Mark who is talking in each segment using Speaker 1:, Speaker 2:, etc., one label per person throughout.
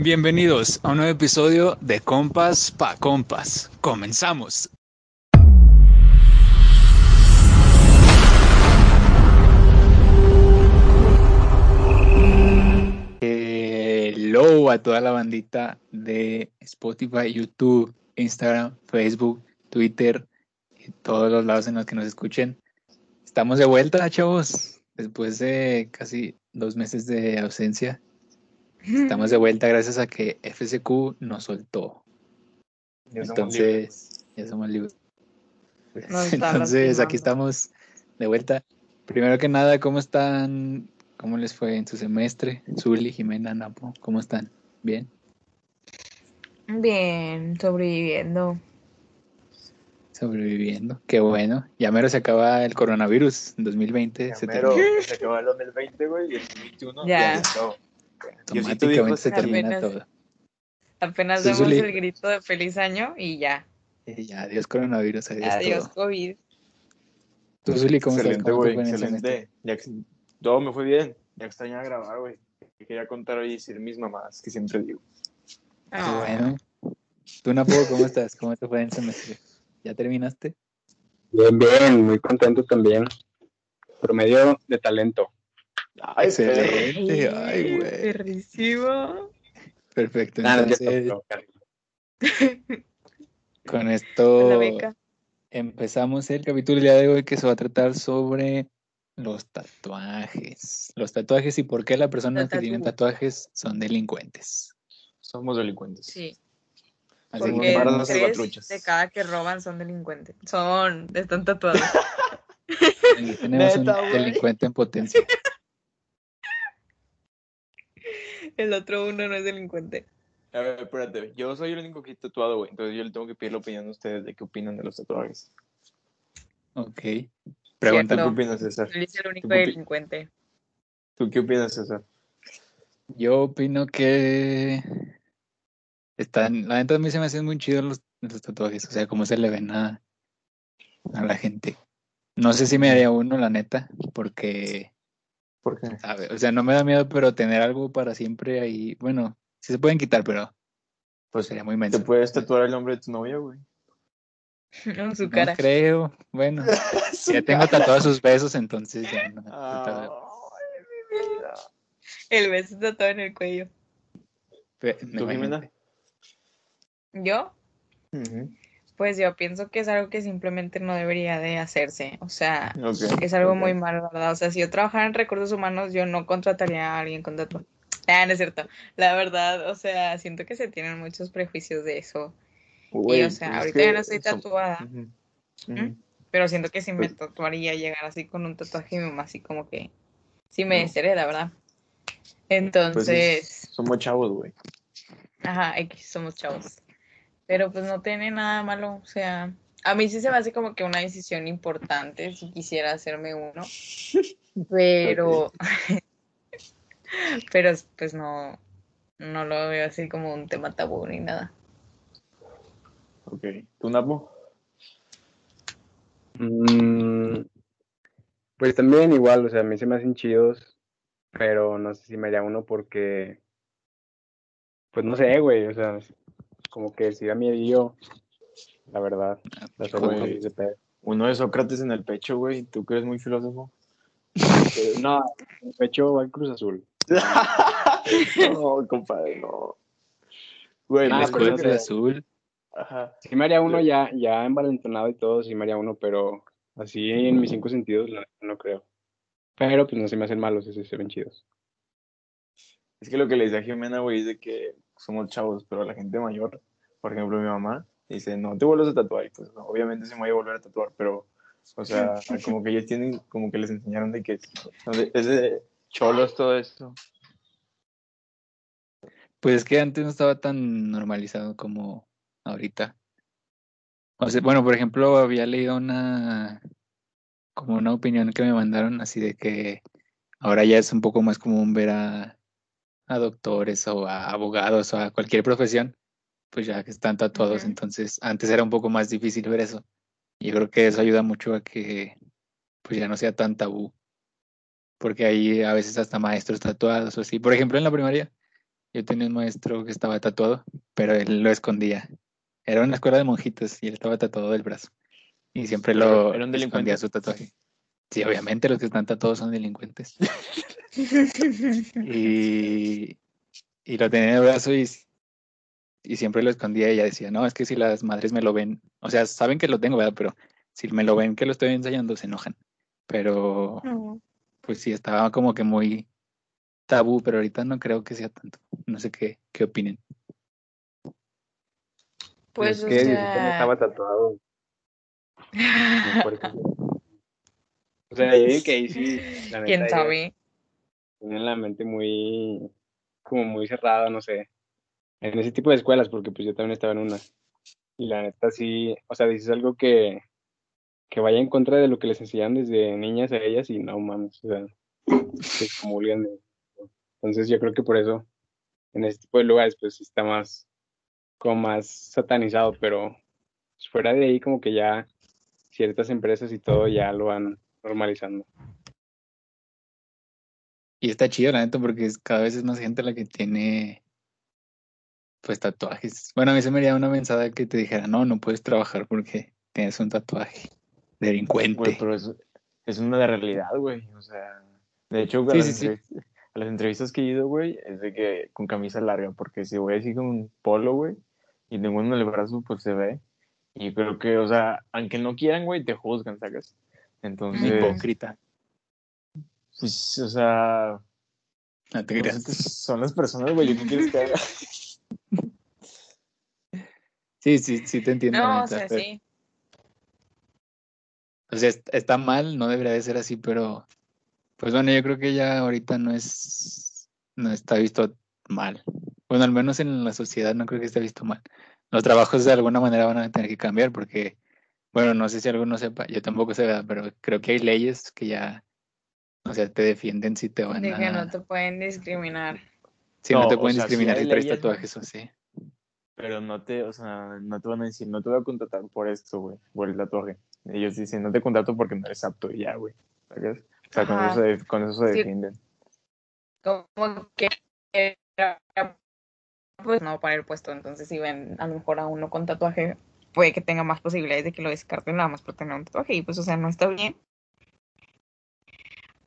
Speaker 1: Bienvenidos a un nuevo episodio de Compas pa Compas. Comenzamos. Hello a toda la bandita de Spotify, YouTube, Instagram, Facebook, Twitter y todos los lados en los que nos escuchen. Estamos de vuelta, chavos, después de casi dos meses de ausencia. Estamos de vuelta gracias a que FSQ nos soltó.
Speaker 2: Ya somos
Speaker 1: Entonces, ya somos libres. Entonces, aquí estamos de vuelta. Primero que nada, ¿cómo están? ¿Cómo les fue en su semestre? Zuli, Jimena, Napo, ¿cómo están? ¿Bien?
Speaker 3: Bien, sobreviviendo.
Speaker 1: Sobreviviendo. Qué bueno. Ya mero se acaba el coronavirus en 2020.
Speaker 2: Ya
Speaker 1: se
Speaker 2: mero, se acabó el 2020, güey, y el 2021
Speaker 3: Ya.
Speaker 2: empezó.
Speaker 1: Automáticamente se
Speaker 2: "Sí,
Speaker 1: termina
Speaker 3: apenas".
Speaker 1: todo.
Speaker 3: Apenas
Speaker 1: Zuli.
Speaker 3: el grito de feliz año y ya.
Speaker 1: Y ya, adiós coronavirus, adiós,
Speaker 3: Adiós,
Speaker 1: todo.
Speaker 3: COVID.
Speaker 1: ¿Tú, Zuli, cómo estás?
Speaker 2: Excelente,
Speaker 1: ¿Cómo te
Speaker 2: güey, excelente. Ya todo me fue bien. Ya extrañaba grabar, güey. Quería contar hoy y decir mis mamás que siempre digo.
Speaker 1: Qué
Speaker 3: Ah,
Speaker 1: bueno. ¿Tú, Napo, cómo estás? ¿Cómo te fue en el semestre? ¿Ya terminaste?
Speaker 4: Bien, bien, muy contento también. Promedio de talento.
Speaker 2: Ay.
Speaker 1: Excelente. Ay, güey. Perfecto.
Speaker 4: Es
Speaker 1: Entonces, con esto empezamos el capítulo del día de hoy que se va a tratar sobre los tatuajes. Los tatuajes y por qué las personas que tienen tatuajes son delincuentes.
Speaker 2: Somos delincuentes.
Speaker 3: Sí,
Speaker 1: Así
Speaker 2: Porque
Speaker 1: que
Speaker 3: tres de cada que roban son delincuentes. Son, están tatuados.
Speaker 1: aquí tenemos un
Speaker 2: Neta, güey.
Speaker 1: delincuente en potencia.
Speaker 3: el otro uno no es delincuente.
Speaker 2: A ver, espérate. Yo soy el único que he tatuado, güey. Entonces yo le tengo que pedir la opinión a ustedes de qué opinan de los tatuajes.
Speaker 1: Ok.
Speaker 2: ¿Tú
Speaker 1: Pregúntame.
Speaker 2: qué opinas, César?
Speaker 3: Él es el único
Speaker 2: ¿Tú
Speaker 3: delincuente.
Speaker 2: ¿Tú qué opinas, César?
Speaker 1: Yo opino que están, la neta a mí se me hacen muy chidos los, los tatuajes, o sea, cómo se le ven a, a la gente. No sé si me haría uno, la neta, porque,
Speaker 2: ¿Por qué?
Speaker 1: sabe, o sea, no me da miedo, pero tener algo para siempre ahí, bueno, sí se pueden quitar, pero
Speaker 2: Pues
Speaker 1: sería muy
Speaker 2: te
Speaker 1: menso.
Speaker 2: puedes tatuar el nombre de tu novia, güey.
Speaker 3: En su
Speaker 1: No
Speaker 3: cara.
Speaker 1: creo, bueno, ya tengo tatuados sus besos, entonces ya no.
Speaker 2: Ay, mi vida.
Speaker 3: El beso tatuado en el cuello.
Speaker 1: Pe-
Speaker 2: ¿Tú,
Speaker 1: me
Speaker 2: Jimena?
Speaker 3: ¿Yo?
Speaker 2: Ujú.
Speaker 3: Pues yo pienso que es algo que simplemente no debería de hacerse. O sea, es algo muy malo, ¿verdad? O sea, si yo trabajara en recursos humanos, yo no contrataría a alguien con tatuaje. Ah, no es cierto. La verdad, o sea, siento que se tienen muchos prejuicios de eso. Y, o sea, ahorita ya no estoy
Speaker 2: son-
Speaker 3: tatuada. ¿Mm? Pero siento que si me
Speaker 2: Pues-
Speaker 3: tatuaría llegar así con un tatuaje y mi mamá así como que sí me deshereda, ¿verdad?
Speaker 2: Pues
Speaker 3: Entonces,
Speaker 2: es- somos chavos, güey.
Speaker 3: Ajá, X, somos chavos. Pero pues no tiene nada malo, o sea, a mí sí se me hace como que una decisión importante si quisiera hacerme uno, pero, pero pues no, no lo veo así como un tema tabú ni nada.
Speaker 2: Ok. ¿Tú, Napo?
Speaker 4: Mm, pues también igual, o sea, a mí se me hacen chidos, pero no sé si me haría uno porque, pues no sé, güey, o sea, como que si da miedo, la verdad, la soy ese pedo.
Speaker 2: Uno de Sócrates en el pecho, güey. ¿Tú que eres muy filósofo?
Speaker 4: Pero No, el pecho va al Cruz Azul.
Speaker 2: no, compadre, no. Güey,
Speaker 4: Ah,
Speaker 2: no
Speaker 1: El
Speaker 2: que-
Speaker 1: de azul.
Speaker 2: Ajá.
Speaker 4: Sí me haría uno ya, ya envalentonado y todo, sí me haría uno, pero así en mis cinco sentidos la neta no creo. Pero pues no se me hacen malos, esos se ven chidos.
Speaker 2: Es que lo que le decía a Jimena, güey, es de que somos chavos, pero la gente mayor, por ejemplo, mi mamá, dice, no te vuelvas a tatuar. Y pues obviamente se me voy a volver a tatuar, pero, o sea, como que ellos tienen, como que les enseñaron de que es de cholos todo esto.
Speaker 1: Pues es que antes no estaba tan normalizado como ahorita. O sea, bueno, por ejemplo, había leído una como una opinión que me mandaron así de que ahora ya es un poco más común ver a, a doctores o a abogados o a cualquier profesión, pues ya que están tatuados, entonces antes era un poco más difícil ver eso. Y yo creo que eso ayuda mucho a que pues ya no sea tan tabú. Porque hay a veces hasta maestros tatuados o así. Por ejemplo, en la primaria, yo tenía un maestro que estaba tatuado, pero él lo escondía. Era una escuela de monjitas y él estaba tatuado del brazo. Y siempre lo
Speaker 2: Era un delincuente.
Speaker 1: escondía su tatuaje. Sí, obviamente los que están tatuados son delincuentes. y, y lo tenía en el brazo y, y siempre lo escondía y ella decía, no, es que si las madres me lo ven, o sea, saben que lo tengo, ¿verdad? Pero si me lo ven que lo estoy ensayando, se enojan. Pero
Speaker 3: No.
Speaker 1: pues sí, estaba como que muy tabú, pero ahorita no creo que sea tanto. No sé qué, qué opinen.
Speaker 3: Pues,
Speaker 4: es
Speaker 3: o
Speaker 4: que dice que no
Speaker 3: sea,
Speaker 4: estaba tatuado. O sea, yo digo que ahí sí, la
Speaker 3: quién sabe.
Speaker 4: Tienen la mente muy, como muy cerrada, no sé, en ese tipo de escuelas, porque pues yo también estaba en una. Y la neta sí, o sea, dices algo que, que vaya en contra de lo que les enseñan desde niñas a ellas y no mames, o sea, se eso. Entonces yo creo que por eso en ese tipo de lugares pues sí está más, como más satanizado, pero pues, fuera de ahí como que ya ciertas empresas y todo ya lo van normalizando.
Speaker 1: Y está chido, la neta, porque es- cada vez es más gente la que tiene pues tatuajes. Bueno, a mí se me haría una mensada que te dijera, no, no puedes trabajar porque tienes un tatuaje. Delincuente.
Speaker 2: Güey, pero es, es una realidad, güey. O sea, de hecho, a,
Speaker 1: Sí,
Speaker 2: las
Speaker 1: sí, sí.
Speaker 2: entrevistas, a las entrevistas que he ido, güey, es de que con camisa larga, porque si voy así con un polo, güey, y tengo uno en el brazo, pues se ve. Y creo que, o sea, aunque no quieran, güey, te juzgan, ¿sacas? Entonces,
Speaker 1: hipócrita.
Speaker 2: pues, o sea,
Speaker 1: No te
Speaker 2: pues,
Speaker 1: creas.
Speaker 2: es que son las personas, güey, ¿qué quieres que haga?
Speaker 1: Sí, sí, sí te entiendo.
Speaker 3: No, o sea,
Speaker 1: pero-
Speaker 3: sí.
Speaker 1: O sea, est- está mal, no debería de ser así, pero pues bueno, yo creo que ya ahorita no es, no está visto mal. Bueno, al menos en la sociedad no creo que esté visto mal. Los trabajos de alguna manera van a tener que cambiar porque, bueno, no sé si alguno sepa, yo tampoco sé, ¿verdad? pero creo que hay leyes que ya, o sea, te defienden si te van
Speaker 3: De que no
Speaker 1: a,
Speaker 3: te pueden discriminar.
Speaker 1: si no,
Speaker 2: No,
Speaker 1: te pueden
Speaker 2: sea, sí
Speaker 1: discriminar si traes
Speaker 2: leyes,
Speaker 1: tatuajes o sí.
Speaker 2: Pero no te, o sea, no te van a decir, no te voy a contratar por esto, güey, por el tatuaje. Ellos dicen, no te contrato porque no eres apto y ya, güey. ¿Sabes? O sea, con eso, se, con eso se
Speaker 3: Sí.
Speaker 2: defienden.
Speaker 3: Como que pues no para el puesto. Entonces, si ven a lo mejor a uno con tatuaje, puede que tenga más posibilidades de que lo descarten nada más por tener un tatuaje. Y pues, o sea, no está bien.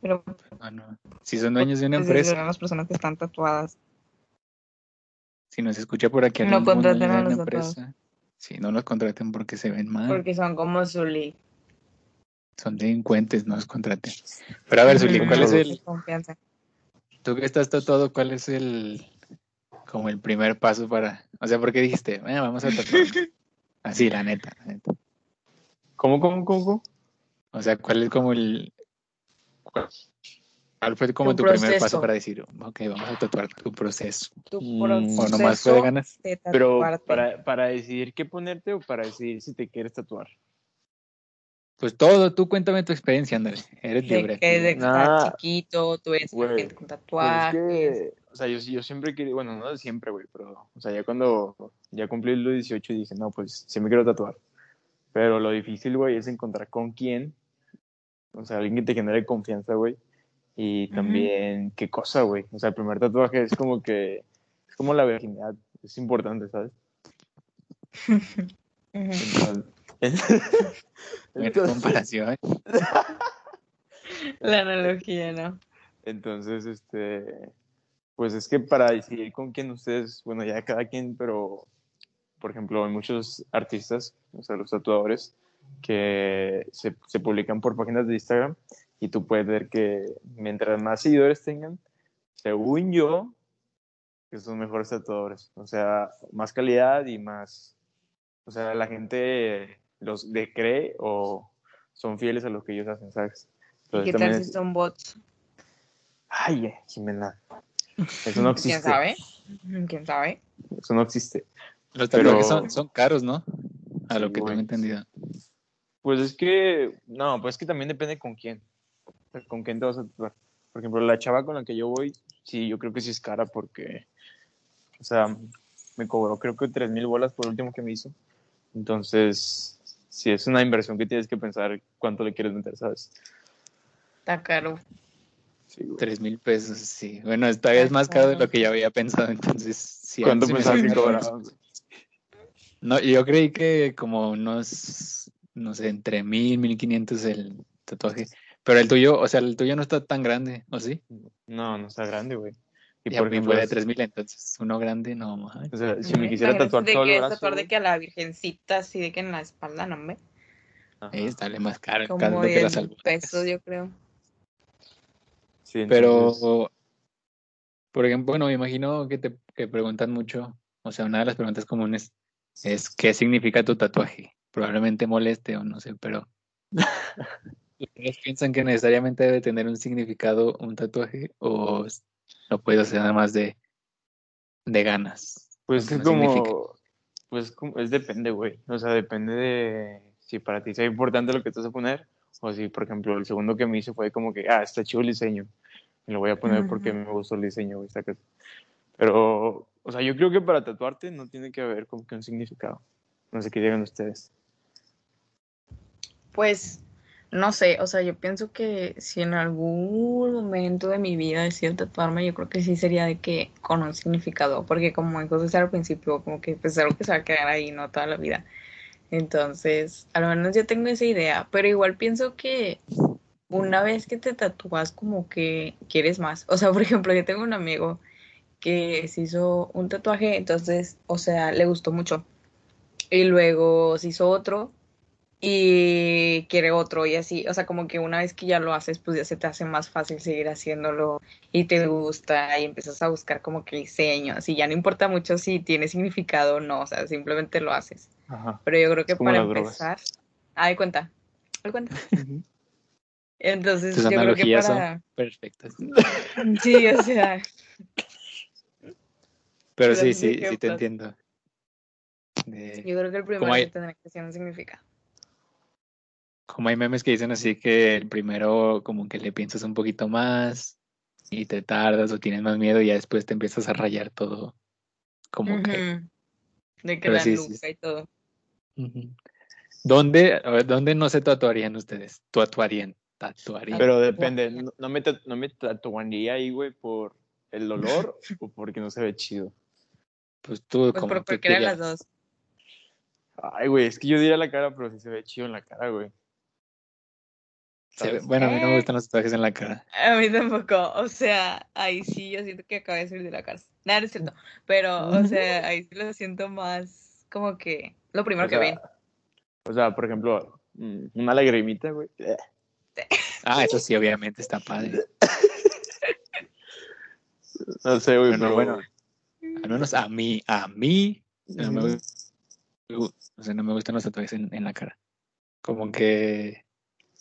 Speaker 3: Pero
Speaker 1: Bueno, si son dueños de una
Speaker 3: pues,
Speaker 1: empresa,
Speaker 3: eran las personas que están tatuadas.
Speaker 1: si nos escucha por aquí
Speaker 3: No contraten a los
Speaker 1: empresa, si no los contraten porque se ven mal.
Speaker 3: Porque son como Zully.
Speaker 1: Son delincuentes, no los contraten. Pero a ver, Zuli,
Speaker 3: Ujú.
Speaker 1: ¿cuál es el,
Speaker 3: confianza.
Speaker 1: tú que estás tatuado, cuál es el, como el primer paso para, o sea, ¿por qué dijiste, "Bueno, vamos a tatuar? Así, la neta, la neta.
Speaker 2: ¿Cómo, cómo, cómo? cómo?
Speaker 1: O sea, ¿cuál es como el, cuál, fue como
Speaker 3: Tu
Speaker 1: tu, primer paso para decir, ok, vamos a tatuar tu proceso?
Speaker 3: Tu
Speaker 2: Mm,
Speaker 1: O
Speaker 3: proceso
Speaker 1: nomás fue de ganas.
Speaker 3: de
Speaker 2: Pero para, para decidir qué ponerte o para decidir si te quieres tatuar.
Speaker 1: Pues todo, tú cuéntame tu experiencia, ándale, eres
Speaker 3: de
Speaker 1: libre.
Speaker 3: que que
Speaker 2: Nah,
Speaker 3: estás chiquito, tú
Speaker 2: güey,
Speaker 3: gente con
Speaker 2: Pues
Speaker 3: tatuajes.
Speaker 2: es que, o sea, yo, yo siempre quería, bueno, no de siempre, güey, pero, o sea, ya cuando ya cumplí los 18 dije, no, pues sí me quiero tatuar. Pero lo difícil, güey, es encontrar con quién, o sea, alguien que te genere confianza, güey. Y también, qué cosa, güey. O sea, el primer tatuaje es como que, es como la virginidad, es importante, ¿sabes? Entonces,
Speaker 1: Buena
Speaker 2: entonces,
Speaker 1: comparación.
Speaker 3: La analogía, ¿no?
Speaker 2: entonces, este, pues es que para decidir con quién ustedes, bueno, ya cada quien, pero, por ejemplo, hay muchos artistas, o sea, los tatuadores, que se, se publican por páginas de Instagram y tú puedes ver que mientras más seguidores tengan, según yo, que son mejores tatuadores. O sea, más calidad y más, o sea, la gente los de cree o son fieles a lo que ellos hacen, ¿sabes?
Speaker 3: ¿Y qué tal si
Speaker 2: es-
Speaker 3: son bots?
Speaker 2: Ay, eh, Jimena. Eso no existe.
Speaker 3: ¿Quién sabe? ¿Quién sabe?
Speaker 2: Eso no existe. Pero-
Speaker 1: tatuajes son, son caros, ¿no? A lo
Speaker 2: Sí,
Speaker 1: que
Speaker 2: güey.
Speaker 1: tengo entendido.
Speaker 2: Pues es que, no, pues es que también depende con quién. Con quién te vas a tatuar. Por ejemplo, la chava con la que yo voy, sí, yo creo que sí es cara porque, o sea, me cobró creo que tres mil bolas por el último que me hizo. Entonces, sí es una inversión que tienes que pensar cuánto le quieres meter, ¿sabes?
Speaker 3: Está caro.
Speaker 1: Tres mil pesos, sí. Bueno, esta vez es más caro de lo que yo había pensado, entonces sí.
Speaker 2: ¿Cuánto pensabas que cobraban?
Speaker 1: No, yo creí que como unos, no sé, entre mil, mil quinientos el tatuaje. Pero el tuyo, o sea, el tuyo no está tan grande, ¿o sí?
Speaker 2: No, no está grande, güey. Y
Speaker 1: Y
Speaker 2: por ejemplo,
Speaker 1: fue de tres mil, entonces uno grande, no
Speaker 2: o sea, si me quisiera tatuar
Speaker 3: de
Speaker 2: todo
Speaker 3: que
Speaker 2: el brazo,
Speaker 3: tatuar de que a la virgencita, así de que en la espalda, no.
Speaker 1: Ahí sale más caro,
Speaker 3: Como
Speaker 1: caro que
Speaker 3: 10
Speaker 1: las
Speaker 3: pesos, yo creo.
Speaker 2: Sí,
Speaker 1: Pero, por ejemplo, bueno, me imagino que te que preguntan mucho, o sea, una de las preguntas comunes es ¿qué significa tu tatuaje? Probablemente moleste o no sé, pero ¿ustedes piensan que necesariamente debe tener un significado un tatuaje o lo puedes hacer nada más de, de ganas?
Speaker 2: Pues
Speaker 1: ¿Qué
Speaker 2: es como, pues como- es depende, güey. O sea, depende de si para ti sea importante lo que te vas a poner o si, por ejemplo, el segundo que me hice fue como que, ah, está chido el diseño. Me lo voy a poner porque me gustó el diseño, güey. Pero, o sea, yo creo que para tatuarte no tiene que haber como que un significado. No sé qué digan ustedes.
Speaker 3: Pues, no sé, o sea, yo pienso que si en algún momento de mi vida decido tatuarme, yo creo que sí sería de que con un significado, porque como entonces al principio, como que pues algo que se va a quedar ahí, ¿no? Toda la vida. Entonces, al menos yo tengo esa idea, pero igual pienso que una vez que te tatúas, como que quieres más. O sea, por ejemplo, yo tengo un amigo que se hizo un tatuaje, entonces, o sea, le gustó mucho. Y luego se hizo otro y quiere otro y así, o sea, como que una vez que ya lo haces, pues ya se te hace más fácil seguir haciéndolo y te gusta y empiezas a buscar como que diseños y ya no importa mucho si tiene significado o no, o sea, simplemente lo haces.
Speaker 2: Ajá.
Speaker 3: Pero yo creo que para empezar, ay, cuenta, ay, cuenta. Entonces,
Speaker 1: Tus
Speaker 3: yo creo que para,
Speaker 1: perfectas.
Speaker 3: sí, o sea,
Speaker 1: Pero sí, sí, sí te
Speaker 3: ejemplos.
Speaker 1: entiendo. De-
Speaker 3: yo creo que el primero
Speaker 1: hay-
Speaker 3: sí tendrá que ser un significado.
Speaker 1: Como hay memes que dicen así que el primero como que le piensas un poquito más y te tardas o tienes más miedo y ya después te empiezas a rayar todo. Como que...
Speaker 3: De que
Speaker 1: Pero
Speaker 3: la
Speaker 1: sí, sí,
Speaker 3: nuca
Speaker 1: sí.
Speaker 3: y todo.
Speaker 1: ¿Dónde, a ver, ¿Dónde no se tatuarían ustedes? Tatuarían. Tatuarían.
Speaker 2: Pero depende, no, no me, no me tatuaría ahí, güey, por el olor o porque no se ve chido.
Speaker 1: pues tú,
Speaker 3: Pues
Speaker 1: como
Speaker 3: por
Speaker 1: tú
Speaker 3: cualquiera de las dos.
Speaker 2: Ay, güey, es que yo diría la cara, pero sí se ve chido en la cara, güey.
Speaker 1: Se ve-
Speaker 2: ¿sabes?
Speaker 1: bueno, a mí no me gustan los tatuajes en la cara.
Speaker 3: A mí tampoco, o sea, ahí sí yo siento que acabo de salir de la cárcel. Nada, no es cierto. Pero, o sea, ahí sí lo siento más como que lo primero
Speaker 2: O
Speaker 3: que
Speaker 2: sea,
Speaker 3: ven.
Speaker 2: O sea, por ejemplo, mm, una lagrimita, güey.
Speaker 1: Ah, eso sí, obviamente está padre.
Speaker 2: No sé, güey,
Speaker 1: Bueno,
Speaker 2: pero
Speaker 1: bueno. Al menos a mí, a mí, no me, o sea, no me gustan los tatuajes en, en la cara. Como que,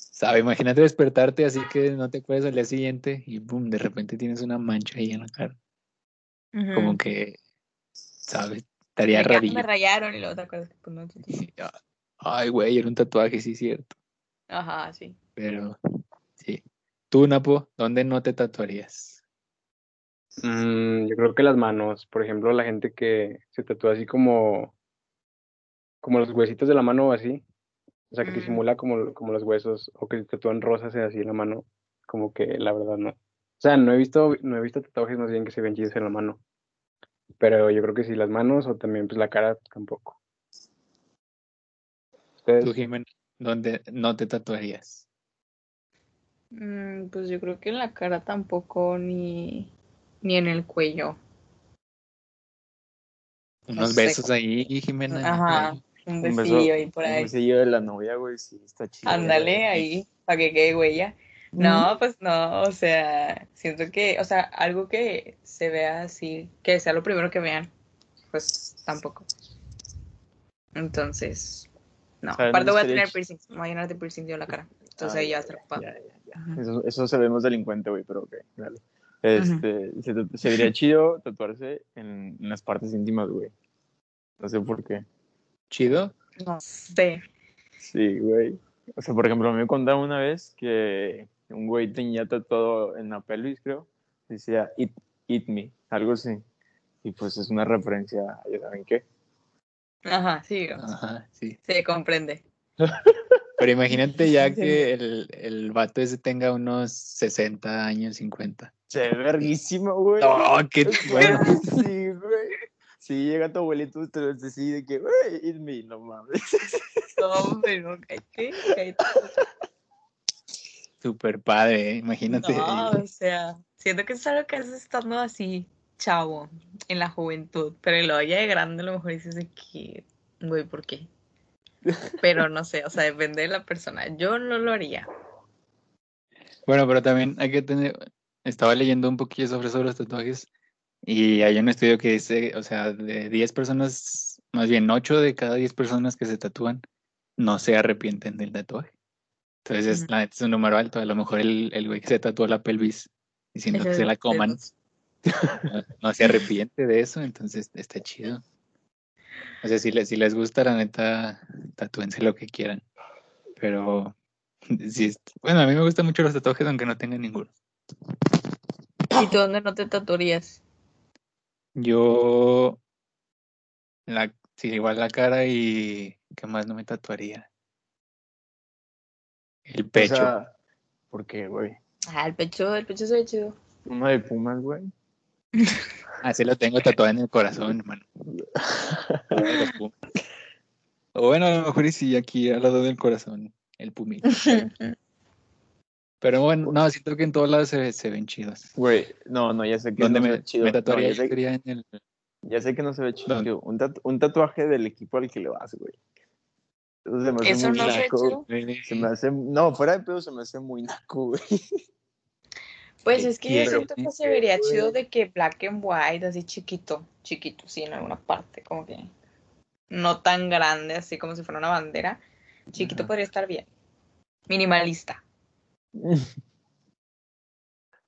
Speaker 1: sabe, imagínate despertarte así que no te acuerdas al día siguiente y boom, de repente tienes una mancha ahí en la cara. Como que, ¿sabes? Estaría
Speaker 3: que,
Speaker 1: rarillo.
Speaker 3: me rayaron y luego otra cosa. Pues no,
Speaker 1: Ay, güey, era un tatuaje, sí, cierto.
Speaker 3: Ajá, sí.
Speaker 1: Pero, sí. Tú, Napo, ¿dónde no te tatuarías?
Speaker 4: Mm, yo creo que las manos, por ejemplo, la gente que se tatúa así como, como los huesitos de la mano o así, o sea, que
Speaker 3: Mm.
Speaker 4: disimula como, como los huesos, o que se tatúan rosas así en la mano, como que la verdad no. O sea, no he visto, no he visto tatuajes más bien que se ven chidos en la mano. Pero yo creo que sí, las manos o también pues la cara tampoco. Ustedes,
Speaker 1: Tú, Jimena, ¿dónde no te tatuarías?
Speaker 3: Mm, pues yo creo que en la cara tampoco, ni, ni en el cuello.
Speaker 1: Unos
Speaker 3: sé,
Speaker 1: besos ahí, Jimena.
Speaker 3: Ajá, un
Speaker 2: Un
Speaker 3: besillo
Speaker 2: beso,
Speaker 3: ahí por
Speaker 2: un
Speaker 3: ahí.
Speaker 2: besillo de la novia, güey, sí, está chido.
Speaker 3: Ándale ahí, para que quede huella. No, pues no, o sea, siento que, o sea, algo que se vea así, que sea lo primero que vean, pues tampoco. Entonces, no.
Speaker 2: ¿Saben
Speaker 3: Aparte voy a tener piercings, me voy a llenar de piercings yo la cara. Entonces
Speaker 2: Ah,
Speaker 3: ahí ya
Speaker 2: ya,
Speaker 3: está ocupado.
Speaker 2: ya, ya, ya. Eso, eso se ve más delincuente, güey, pero ok, dale. Este, se, se vería chido tatuarse en, en las partes íntimas, güey. No sé por qué.
Speaker 1: ¿Chido?
Speaker 3: No sé.
Speaker 2: Sí, güey. O sea, por ejemplo, me contaron una vez que un güey tenía tatuado en la pelvis, creo. Decía, eat, eat me, algo así. Y pues es una referencia, a- ¿ya saben qué?
Speaker 3: Ajá, sí,
Speaker 1: Ajá, sí.
Speaker 3: se comprende.
Speaker 1: Pero imagínate ya que el, el vato ese tenga unos 60 años, 50.
Speaker 2: Se ve verguísimo, güey.
Speaker 1: No, qué bueno.
Speaker 2: Sí, güey. Sí, llega tu abuelito, te lo dice de que, it's me, no mames.
Speaker 3: No, hombre, no, cállate, cállate.
Speaker 1: Súper padre, ¿eh? imagínate.
Speaker 3: No, o sea, siento que es algo que haces estando así, chavo, en la juventud, pero luego ya de grande a lo mejor dices de que, güey, ¿por qué? Pero no sé, o sea, depende de la persona. Yo no lo haría.
Speaker 1: Bueno, pero también hay que tener, estaba leyendo un poquillo sobre, sobre los tatuajes y hay un estudio que dice, o sea, de 10 personas, más bien 8 de cada 10 personas que se tatúan no se arrepienten del tatuaje. Entonces, la neta es un número alto. A lo mejor el, el güey que se tatuó la pelvis diciendo que se la coman no, no se arrepiente de eso, entonces está chido. O sea, si les, si les gusta, la neta, tatúense lo que quieran. Pero, es- bueno, a mí me gustan mucho los tatuajes, aunque no tenga ninguno.
Speaker 3: ¿Y tú dónde no te tatuarías?
Speaker 1: Yo, la, sí, igual la cara y, ¿qué más no me tatuaría? El pecho.
Speaker 2: O sea, ¿por qué, güey?
Speaker 3: Ah, el pecho, el pecho se ve chido.
Speaker 2: Uno de Pumas, güey.
Speaker 1: Así lo tengo tatuado en el corazón, hermano. Los Pumas. O bueno, a lo mejor y sí, aquí al lado del corazón, el pumito. Pero bueno, no, siento que en todos lados se, se ven chidos.
Speaker 2: Güey, no, no, ya sé que
Speaker 1: Donde
Speaker 2: no se
Speaker 1: me,
Speaker 2: ve chido.
Speaker 1: me
Speaker 2: No,
Speaker 1: tatuaría
Speaker 2: ya, sé,
Speaker 1: en el...
Speaker 2: ya sé que no se ve chido.
Speaker 1: ¿Dónde?
Speaker 2: Un, tatu- un tatuaje del equipo al que le vas, güey. Eso se me hace
Speaker 3: Eso
Speaker 2: muy
Speaker 3: no se
Speaker 2: naco. Se me hace, no, fuera de pedo se me hace muy naco, güey.
Speaker 3: Pues
Speaker 1: ¿Qué
Speaker 3: es que yo siento que se vería chido de que black and white, así chiquito, chiquito, sí, en alguna parte, como que no tan grande, así como si fuera una bandera. Chiquito
Speaker 2: Ajá.
Speaker 3: podría estar bien. Minimalista.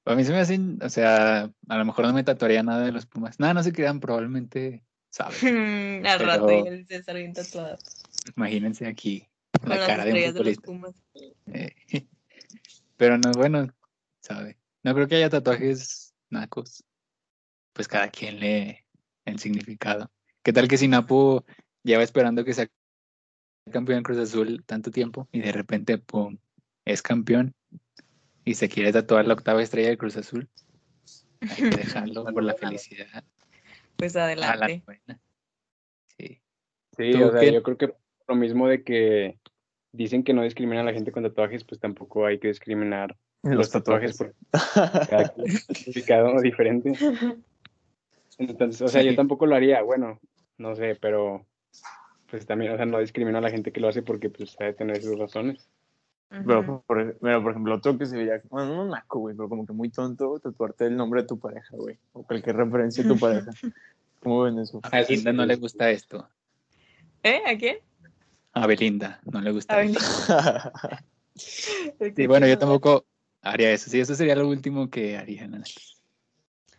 Speaker 1: A mí se me hacen, o sea, a lo mejor no me tatuaría nada de los Pumas. Nada, no se crean, probablemente, ¿saben?
Speaker 3: Al
Speaker 1: Pero-
Speaker 3: rato ya el César bien tatuado.
Speaker 1: Imagínense aquí
Speaker 3: Con
Speaker 1: la
Speaker 3: las
Speaker 1: cara de un
Speaker 3: de
Speaker 1: futbolista.
Speaker 3: Pumas.
Speaker 1: Eh, pero no, bueno, sabe. No creo que haya tatuajes nacos. Pues cada quien lee el significado. ¿Qué tal que si Napo lleva esperando que sea campeón Cruz Azul tanto tiempo y de repente, pum, es campeón y se quiere tatuar la octava estrella de Cruz Azul? Hay que dejarlo por la felicidad.
Speaker 3: Pues
Speaker 1: la
Speaker 3: adelante.
Speaker 1: Sí.
Speaker 4: Sí,
Speaker 1: ¿Tú
Speaker 4: o sea,
Speaker 1: qué?
Speaker 4: yo creo que lo mismo de que dicen que no discriminan a la gente con tatuajes, pues tampoco hay que discriminar los, tatuajes, porque cada quien es un significado diferente. Entonces, o sea, yo tampoco lo haría, bueno, no sé, pero pues también, o sea, no discrimino a la gente que lo hace porque pues ha de tener sus razones.
Speaker 2: Pero, por, pero, por ejemplo, otro que se veía, bueno, no naco, güey, pero como que muy tonto, tatuarte el nombre de tu pareja, güey. O cualquier referencia a tu pareja. ¿Cómo ven eso?
Speaker 1: A Belinda no le gusta esto.
Speaker 3: ¿Eh? ¿A quién?
Speaker 1: A Belinda no le gusta esto. Sí, bueno, yo tampoco haría eso. Sí, eso sería lo último que haría. ¿no?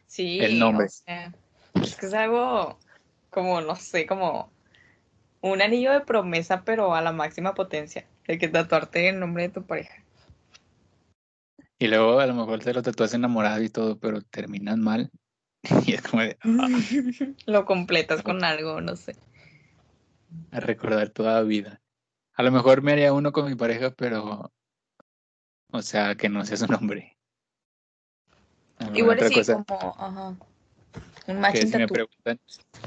Speaker 3: Sí,
Speaker 1: el nombre.
Speaker 3: o sea, es que es algo como, no sé, como un anillo de promesa, pero a la máxima potencia. De que tatuarte el nombre de tu pareja.
Speaker 1: Y luego a lo mejor te lo tatúas enamorado y todo, pero terminan mal. Y es como de, ah,
Speaker 3: Lo completas con algo, no sé.
Speaker 1: a recordar toda la vida. A lo mejor me haría uno con mi pareja, pero, o sea, que no sea su nombre.
Speaker 3: Igual
Speaker 1: otra
Speaker 3: sí,
Speaker 1: cosa
Speaker 3: como, ajá. Un
Speaker 1: que
Speaker 3: matching
Speaker 1: si me preguntan,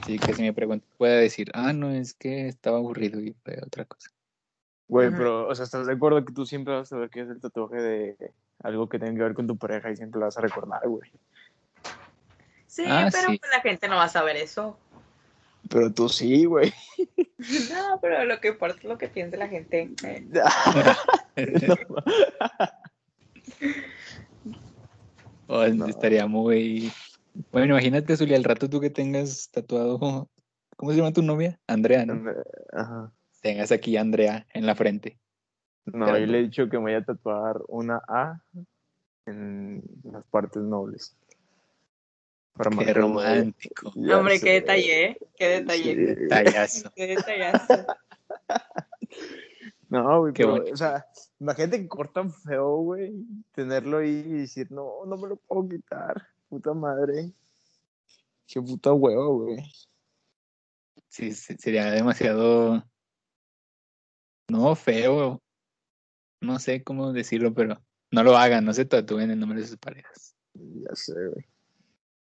Speaker 1: sí, que si me preguntan, pueda decir, ah, no, es que estaba aburrido y fue otra cosa.
Speaker 2: Güey, pero, o sea, ¿estás de acuerdo que tú siempre vas a saber que es el tatuaje de algo que tenga que ver con tu pareja y siempre lo vas a recordar, güey?
Speaker 3: Sí,
Speaker 1: Ah,
Speaker 3: pero
Speaker 1: sí.
Speaker 3: pues la gente no va a saber eso.
Speaker 2: Pero tú sí, güey.
Speaker 3: No, pero lo que importa es lo que piense la gente. Eh,
Speaker 1: O
Speaker 2: No.
Speaker 1: estaría muy... Bueno, imagínate, Zulia, al rato tú que tengas tatuado, ¿cómo se llama tu novia? Andrea, ¿no?
Speaker 2: Ajá.
Speaker 1: Tengas aquí Andrea en la frente.
Speaker 2: No,
Speaker 1: Pero
Speaker 2: yo
Speaker 1: no.
Speaker 2: le he dicho que me voy a tatuar una A en las partes nobles. Para
Speaker 1: Qué
Speaker 2: marcarlo,
Speaker 1: romántico.
Speaker 2: ya
Speaker 3: Hombre,
Speaker 2: sé.
Speaker 3: qué detalle, ¿eh? Qué detalle.
Speaker 2: Sí.
Speaker 1: Detallazo.
Speaker 3: Qué detallazo.
Speaker 2: No, güey,
Speaker 1: Qué
Speaker 2: pero, o sea, imagínate que cortan feo, güey, tenerlo ahí y decir, no, no me lo puedo quitar, puta madre. Qué puta huevo, güey.
Speaker 1: Sí, sí, sería demasiado... No, feo. no sé cómo decirlo, pero no lo hagan, no se tatúen el nombre de sus parejas.
Speaker 2: Ya sé, güey.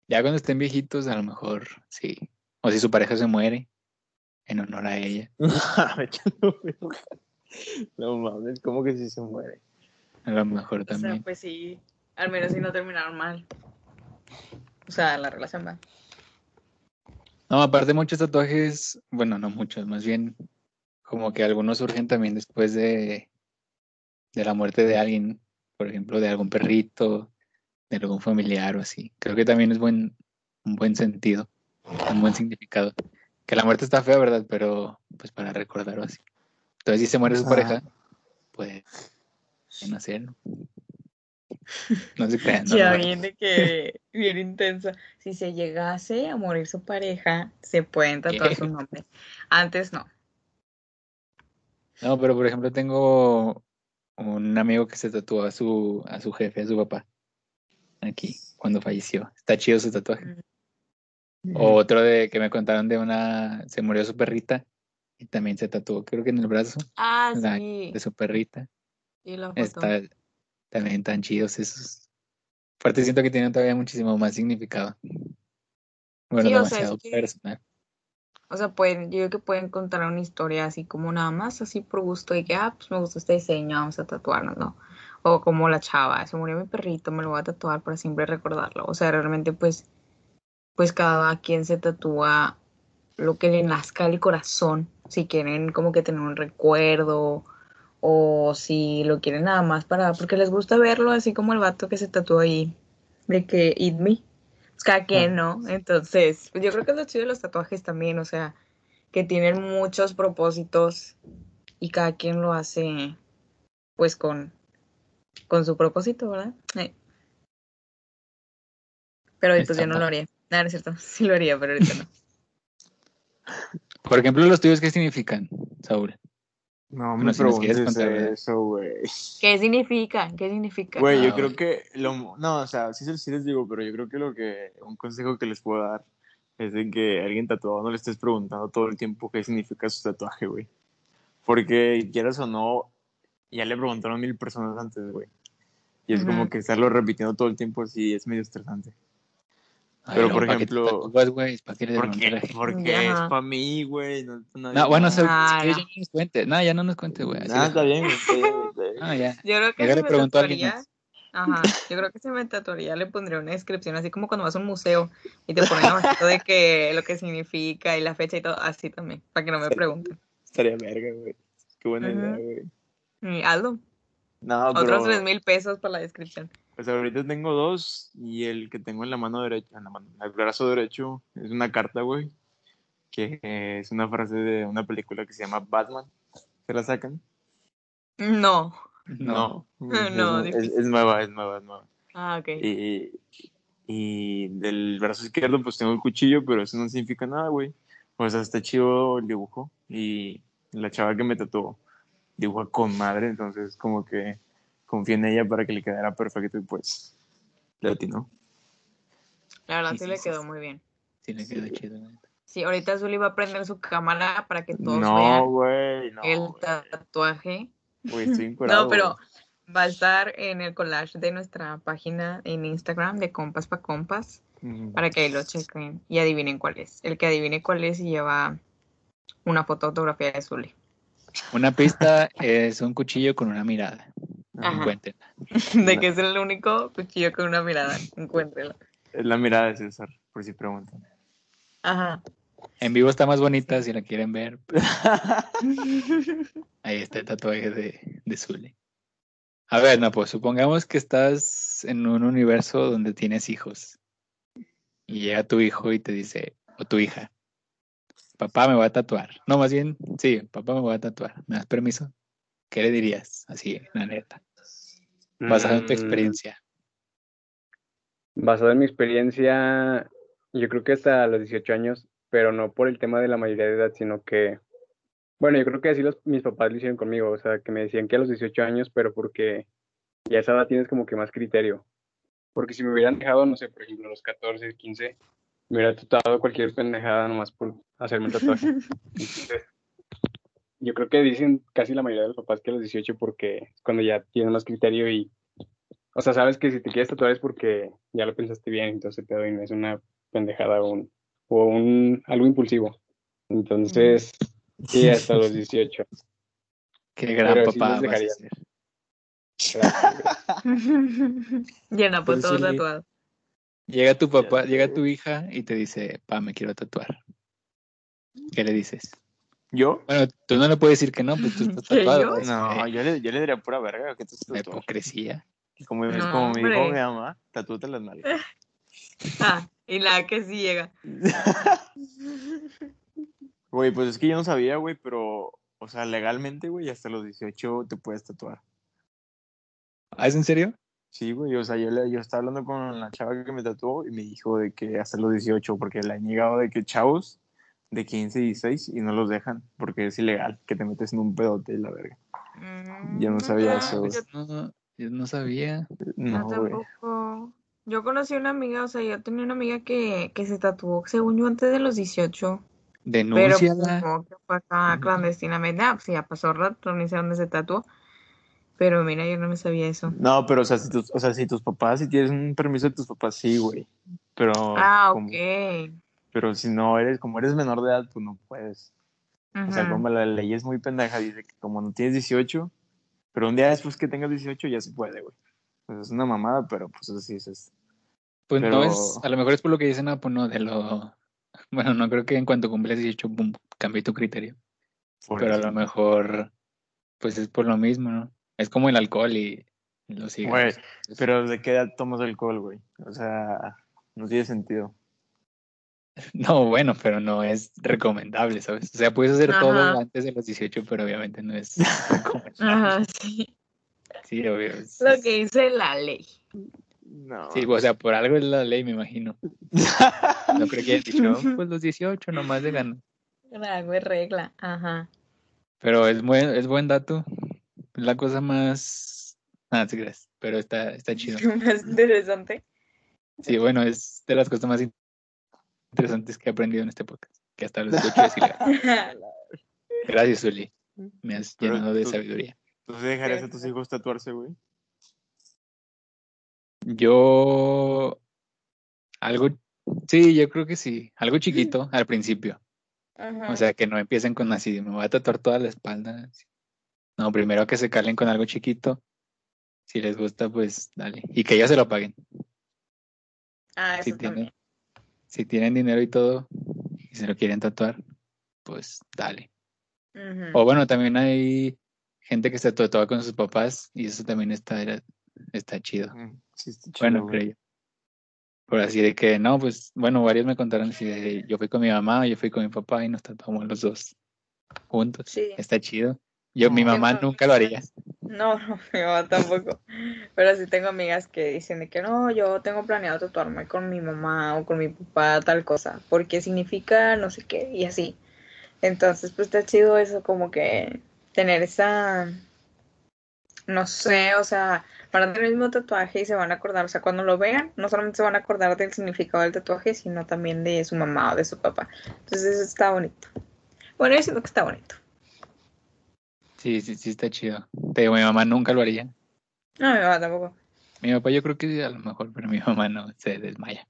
Speaker 1: Ya cuando estén viejitos, a lo mejor sí. O si su pareja se muere, en honor a ella.
Speaker 2: no mames, ¿cómo que si se muere?
Speaker 1: A lo mejor
Speaker 3: O sea,
Speaker 1: también.
Speaker 3: pues sí, al menos si no terminaron mal. O sea, la relación va.
Speaker 1: No, aparte muchos tatuajes, bueno, no muchos, más bien como que algunos surgen también después de, de la muerte de alguien, por ejemplo, de algún perrito, de algún familiar o así. Creo que también es buen, un buen sentido, un buen significado. Que la muerte está fea, ¿verdad? Pero pues para recordarlo así. Entonces, si se muere su pareja, pues no hacerlo. No se crean. no
Speaker 3: ya bien de que bien intensa. Si se llegase a morir su pareja, se pueden tatuar
Speaker 1: ¿Qué?
Speaker 3: su nombre. Antes no.
Speaker 1: No, pero por ejemplo tengo un amigo que se tatuó a su, a su jefe, a su papá, aquí, cuando falleció. Está chido su tatuaje. O otro de que me contaron de una, se murió su perrita y también se tatuó, creo que en el brazo
Speaker 3: Ah,
Speaker 1: la-
Speaker 3: sí.
Speaker 1: de su perrita.
Speaker 3: Y la foto.
Speaker 1: Está también tan chidos esos. Aparte siento que tienen todavía muchísimo más significado. Bueno,
Speaker 3: Sí, o sea,
Speaker 1: demasiado
Speaker 3: es que-
Speaker 1: personal.
Speaker 3: O sea, pueden, yo creo que pueden contar una historia así como nada más, así por gusto, y que, ah, pues me gustó este diseño, vamos a tatuarnos, ¿no? O como la chava, se murió mi perrito, me lo voy a tatuar para siempre recordarlo. O sea, realmente, pues, pues cada quien se tatúa lo que le nazca al corazón, si quieren como que tener un recuerdo, o si lo quieren nada más para, porque les gusta verlo, así como el vato que se tatuó ahí, de que, eat me. Pues cada quien, ¿no? Entonces, pues yo creo que es lo chido de los tatuajes también, o sea, que tienen muchos propósitos y cada quien lo hace, pues, con, con su propósito, ¿verdad? Pero ahorita
Speaker 1: Está
Speaker 3: yo no lo haría. No, no es cierto, sí lo haría, pero ahorita no.
Speaker 1: Por ejemplo, los tuyos, ¿qué significan, Saúl?
Speaker 2: No me
Speaker 1: si
Speaker 2: preguntes eso, güey.
Speaker 3: ¿Qué significa? ¿Qué significa?
Speaker 2: Güey, yo
Speaker 1: Ah,
Speaker 2: creo que lo, no, o sea, sí, se- sí les digo, pero yo creo que lo que, un consejo que les puedo dar es de que a alguien tatuado no le estés preguntando todo el tiempo qué significa su tatuaje, güey. Porque quieras o no, ya le preguntaron mil personas antes, güey. Y es como que estarlo repitiendo todo el tiempo sí es medio estresante.
Speaker 1: Ay,
Speaker 2: Pero,
Speaker 1: no,
Speaker 2: por
Speaker 1: ¿para qué
Speaker 2: ejemplo-
Speaker 1: tatúas, güey? ¿Para qué a la
Speaker 2: Porque, es para mí, güey. No, nadie
Speaker 1: No, bueno. Saúl,
Speaker 3: Ah, no.
Speaker 1: ya no nos cuente. No, ya no nos cuente, güey.
Speaker 2: Ah, está bien, güey.
Speaker 1: Ah, ya.
Speaker 3: Yo creo que
Speaker 1: le
Speaker 3: me
Speaker 1: preguntó a alguien
Speaker 3: ajá, yo creo que si me tatuaría le pondría una descripción, así como cuando vas a un museo y te ponen abajito de que lo que significa y la fecha y todo, así también, para que no me pregunten.
Speaker 2: Estaría verga, güey. Qué buena idea, güey.
Speaker 3: Hazlo,
Speaker 2: No,
Speaker 3: otros tres mil pesos para la descripción.
Speaker 2: Pues ahorita tengo dos y el que tengo en la mano derecha, en la mano, en el brazo derecho, es una carta, güey, que es una frase de una película que se llama Batman. ¿Se la sacan?
Speaker 3: No.
Speaker 1: No.
Speaker 3: No,
Speaker 2: es,
Speaker 3: difícil.
Speaker 2: es nueva, es nueva, es nueva.
Speaker 3: Ah, ok.
Speaker 2: Y, y del brazo izquierdo pues tengo el cuchillo, pero eso no significa nada, güey. O sea, está chido el dibujo y la chava que me tatuó dibuja con madre, entonces como que confié en ella para que le quedara perfecto y pues le atinó.
Speaker 3: La verdad
Speaker 1: Sí,
Speaker 3: sí,
Speaker 1: sí,
Speaker 3: le
Speaker 1: sí,
Speaker 3: quedó
Speaker 1: sí.
Speaker 3: muy bien.
Speaker 1: Sí, le quedó chido.
Speaker 3: Sí, ahorita Zully va a prender su cámara para que todos
Speaker 2: No,
Speaker 3: vean
Speaker 2: no.
Speaker 3: el tatuaje.
Speaker 2: Estoy
Speaker 3: No, pero va a estar en el collage de nuestra página en Instagram de Compas pa' Compas.
Speaker 2: Mm.
Speaker 3: para que ahí lo chequen y adivinen cuál es. El que adivine cuál es y lleva una foto autografía de Zully.
Speaker 1: Una pista es un cuchillo con una mirada. Encuéntrenla.
Speaker 3: De que es el único cuchillo con una mirada. Encuéntrelo.
Speaker 2: Es la mirada de César, por si preguntan.
Speaker 3: Ajá.
Speaker 1: En vivo está más bonita si la quieren ver. ahí está el tatuaje de, de Zule. A ver, no, pues supongamos que estás en un universo donde tienes hijos. Y llega tu hijo y te dice, o tu hija, papá me va a tatuar. No, más bien, sí, papá me va a tatuar. ¿Me das permiso? ¿Qué le dirías? Así, la neta. Basado en tu
Speaker 4: Mm,
Speaker 1: experiencia.
Speaker 4: Basado en mi experiencia, yo creo que hasta los 18 años, pero no por el tema de la mayoría de edad, sino que, bueno, yo creo que así los, mis papás lo hicieron conmigo, o sea, que me decían que a los 18 años, pero porque ya a esa edad tienes como que más criterio. Porque si me hubieran dejado, no sé, por ejemplo, a los 14, 15, me hubiera tatuado cualquier pendejada nomás por hacerme un tatuaje. Entonces, yo creo que dicen casi la mayoría de los papás que a los 18 porque es cuando ya tienen más criterio y, o sea, sabes que si te quieres tatuar es porque ya lo pensaste bien, entonces te doy, no es una pendejada o un, o un algo impulsivo. Entonces, sí, hasta los 18.
Speaker 1: Qué gran
Speaker 4: Pero sí
Speaker 1: papá a
Speaker 4: dejaría.
Speaker 1: ser.
Speaker 3: Llena por
Speaker 1: Pues
Speaker 3: todo
Speaker 1: sí.
Speaker 3: tatuado.
Speaker 1: Llega tu papá, llega tu hija y te dice, pa, me quiero tatuar. ¿Qué le dices?
Speaker 2: ¿Yo?
Speaker 1: Bueno, tú no le puedes decir que no, pues tú estás
Speaker 3: ¿Que
Speaker 1: tatuado.
Speaker 3: yo?
Speaker 2: No,
Speaker 1: decir,
Speaker 2: yo le, yo le diría pura verga. ¿Qué te
Speaker 1: "Eh, la hipocresía.
Speaker 2: Como, es
Speaker 3: No,
Speaker 2: como me dijo mi mamá, tatúate las nalgas.
Speaker 3: Ah, y la que sí llega.
Speaker 2: Güey, pues es que yo no sabía, güey, pero, o sea, legalmente, güey, hasta los 18 te puedes tatuar.
Speaker 1: ¿Ah, es en serio?
Speaker 2: Sí, güey, o sea, yo, le, yo estaba hablando con la chava que me tatuó y me dijo de que hasta los 18, porque le han llegado de que chavos de 15 y 16 y no los dejan, porque es ilegal, que te metes en un pedote y la verga. Yo no sabía
Speaker 3: Ah,
Speaker 2: eso, güey.
Speaker 3: Yo,
Speaker 1: No, yo no sabía.
Speaker 2: No,
Speaker 3: tampoco. Yo conocí una amiga, o sea, yo tenía una amiga que, que se tatuó, según yo, antes de los 18. Pero pues,
Speaker 1: Denúnciala.
Speaker 3: como que fue acá clandestinamente. Ah, pues ya pasó rato, ni sé dónde se tatuó. Pero mira, yo no me sabía eso.
Speaker 2: No, pero, o sea, si tus, o sea, si tus papás, si tienes un permiso de tus papás, sí, güey. Pero,
Speaker 3: Ah,
Speaker 2: como-
Speaker 3: ok.
Speaker 2: Pero si no eres, como eres menor de edad, pues no puedes. O sea, como la ley es muy pendeja, dice que como no tienes 18, pero un día después que tengas 18 ya se puede, güey. Pues es una mamada, pero pues así es. es.
Speaker 1: Pues no
Speaker 2: pero-
Speaker 1: es, a lo mejor es por lo que dicen, ah, pues no, de lo... Bueno, no creo que en cuanto cumples 18, pum, cambie tu criterio.
Speaker 2: Por
Speaker 1: Pero a lo mejor, pues es por lo mismo, ¿no? Es como el alcohol y los cigarros.
Speaker 2: Güey, pero ¿de qué edad tomas alcohol, güey? O sea, no tiene sentido.
Speaker 1: No, bueno, pero no es recomendable, ¿sabes? O sea, puedes hacer todo
Speaker 3: Ajá.
Speaker 1: antes de los 18, pero obviamente no es recomendable.
Speaker 3: Ajá, sí.
Speaker 1: Sí, obvio. es-
Speaker 3: Lo que dice la ley.
Speaker 2: No.
Speaker 1: Sí, o sea, por algo es la ley, me imagino. No creo que hayan dicho, pues los 18 nomás de ganar.
Speaker 3: Algo es regla. Ajá.
Speaker 1: Pero es buen, es buen dato. Es la cosa más... Ah, sí, gracias. Pero está, está chido.
Speaker 3: Más interesante.
Speaker 1: Sí, bueno, es de las cosas más interesantes que he aprendido en este podcast. Que hasta los 18 es ilegal. Gracias, Uli. Me has
Speaker 2: Pero
Speaker 1: llenado de
Speaker 2: tú-
Speaker 1: sabiduría.
Speaker 2: ¿Tú dejarías a tus hijos tatuarse, güey?
Speaker 1: Yo... Algo... Sí, yo creo que sí. Algo chiquito al principio.
Speaker 3: Ajá.
Speaker 1: O sea, que no empiecen con así, me voy a tatuar toda la espalda. No, primero que se calen con algo chiquito. Si les gusta, pues dale. Y que ellos se lo paguen.
Speaker 3: ah, eso
Speaker 1: Si
Speaker 3: también.
Speaker 1: tienen, si tienen dinero y todo, y se lo quieren tatuar, pues dale. O bueno, también hay gente que se tatúa con sus papás y eso también está, está chido.
Speaker 2: Sí, está chido,
Speaker 1: Bueno,
Speaker 2: güey.
Speaker 1: creo yo. Por así de que, no, pues, bueno, varios me contaron así de, yo fui con mi mamá, yo fui con mi papá y nos tatuamos los dos juntos.
Speaker 3: Sí.
Speaker 1: Está chido. Yo, mi mamá nunca lo haría.
Speaker 3: No, no, mi mamá tampoco. Pero sí tengo amigas que dicen de que no, yo tengo planeado tatuarme con mi mamá o con mi papá tal cosa, porque significa no sé qué y así. Entonces, pues está chido eso, como que tener esa, no sé, o sea, van a tener el mismo tatuaje y se van a acordar, o sea, cuando lo vean, no solamente se van a acordar del significado del tatuaje, sino también de su mamá o de su papá. Entonces, eso está bonito. Bueno, yo siento que está bonito.
Speaker 1: Sí, sí, sí, está chido. Te digo, mi mamá nunca lo haría.
Speaker 3: No, mi mamá tampoco.
Speaker 1: Mi papá yo creo que sí, a lo mejor, pero mi mamá no, se desmaya.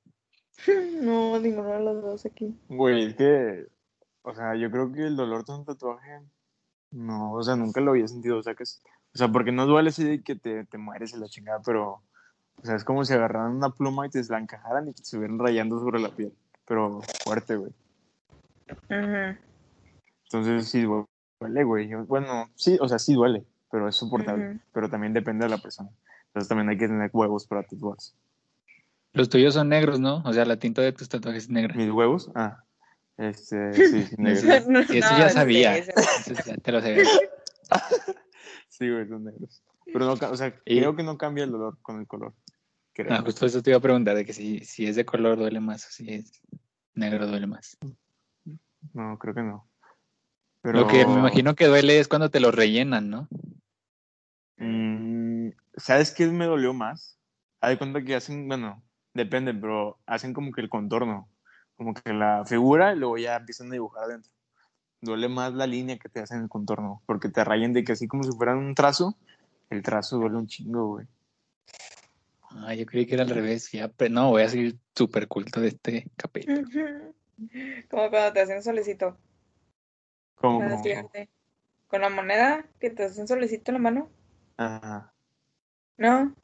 Speaker 3: No, ninguno de los dos aquí.
Speaker 2: Güey, es que, o sea, yo creo que el dolor de un tatuaje, no, o sea, nunca lo había sentido, o sea, que es, o sea, porque no duele así de que te, te mueres en la chingada, pero, o sea, es como si agarraran una pluma y te la encajaran y te estuvieran rayando sobre la piel, pero fuerte, güey.
Speaker 3: Ujú.
Speaker 2: Entonces sí duele, güey. Bueno, sí, o sea, sí duele, pero es soportable, pero también depende de la persona. Entonces también hay que tener huevos para tatuarse.
Speaker 1: Los tuyos son negros, ¿no? O sea, la tinta de tus tatuajes es negra.
Speaker 2: ¿Mis huevos? Ah, este, sí, sí, negro.
Speaker 1: Eso,
Speaker 3: No,
Speaker 1: eso
Speaker 3: no,
Speaker 1: ya
Speaker 3: sí,
Speaker 1: sabía.
Speaker 3: eso-
Speaker 1: Eso ya te lo sabía.
Speaker 2: Sí, güey, son negros. Pero no, o sea,
Speaker 1: Y-
Speaker 2: creo que no cambia el dolor con el color. Creo.
Speaker 1: Ah, justo eso te iba a preguntar, de que si, si es de color duele más o si es negro duele más.
Speaker 2: No, creo que no. Pero,
Speaker 1: Lo que me imagino que duele es cuando te lo rellenan, ¿no?
Speaker 2: mm, ¿Sabes qué me dolió más? Haz de cuenta que hacen, bueno, depende, pero hacen como que el contorno, como que la figura y luego ya empiezan a dibujar adentro. duele más la línea que te hacen el contorno, porque te rayen de que así como si fueran un trazo, el trazo duele un chingo, güey.
Speaker 1: Ah, yo creí que era al revés. Ya, pero no, voy a seguir súper culto de este capítulo.
Speaker 3: Como cuando te hacen solecito. Con la moneda que te hacen solecito en la mano.
Speaker 2: Ajá.
Speaker 3: ¿No?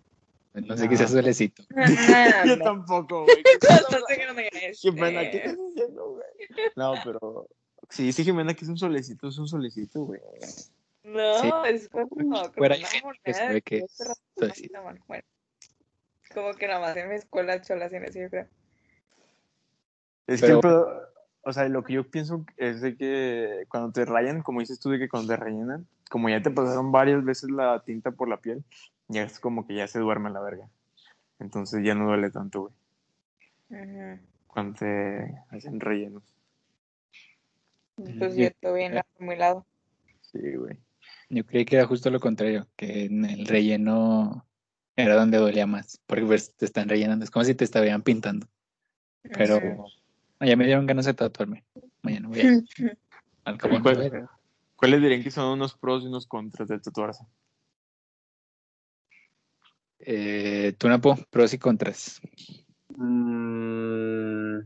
Speaker 1: No sé qué sea
Speaker 2: Ah.
Speaker 1: solecito.
Speaker 2: Yo
Speaker 3: No.
Speaker 2: tampoco, güey.
Speaker 3: No sé qué no me ganes.
Speaker 2: Jimena, ¿qué estás diciendo, güey? No, pero si dice Jimena que es un solecito, es un solecito, güey.
Speaker 3: No,
Speaker 1: Sí.
Speaker 3: es como
Speaker 1: Fuera
Speaker 3: una
Speaker 1: que
Speaker 3: moneda
Speaker 1: es solecito.
Speaker 3: Bueno, como que nada más en mi escuela chola hacían así, yo creo.
Speaker 2: Es
Speaker 1: Pero-
Speaker 2: que, pero, o sea, lo que yo pienso es de que cuando te rayan, como dices tú, de que cuando te rellenan, como ya te pasaron varias veces la tinta por la piel, ya es como que ya se duerme la verga. Entonces ya no duele tanto, güey, cuando te hacen rellenos.
Speaker 3: Pues
Speaker 1: Yo-
Speaker 3: estoy bien muy lado.
Speaker 2: Sí, güey.
Speaker 1: Yo creí que era justo lo contrario, que en el relleno era donde dolía más, porque pues te están rellenando, es como si te estuvieran pintando. Pero. No, ya me dieron ganas de tatuarme. Mañana voy a al cabo no
Speaker 2: ¿Cuál-
Speaker 1: duele.
Speaker 2: ¿Cuáles dirían que son unos pros y unos contras de tatuarse?
Speaker 1: Eh, tú, Napo, pros y contras.
Speaker 4: Mm,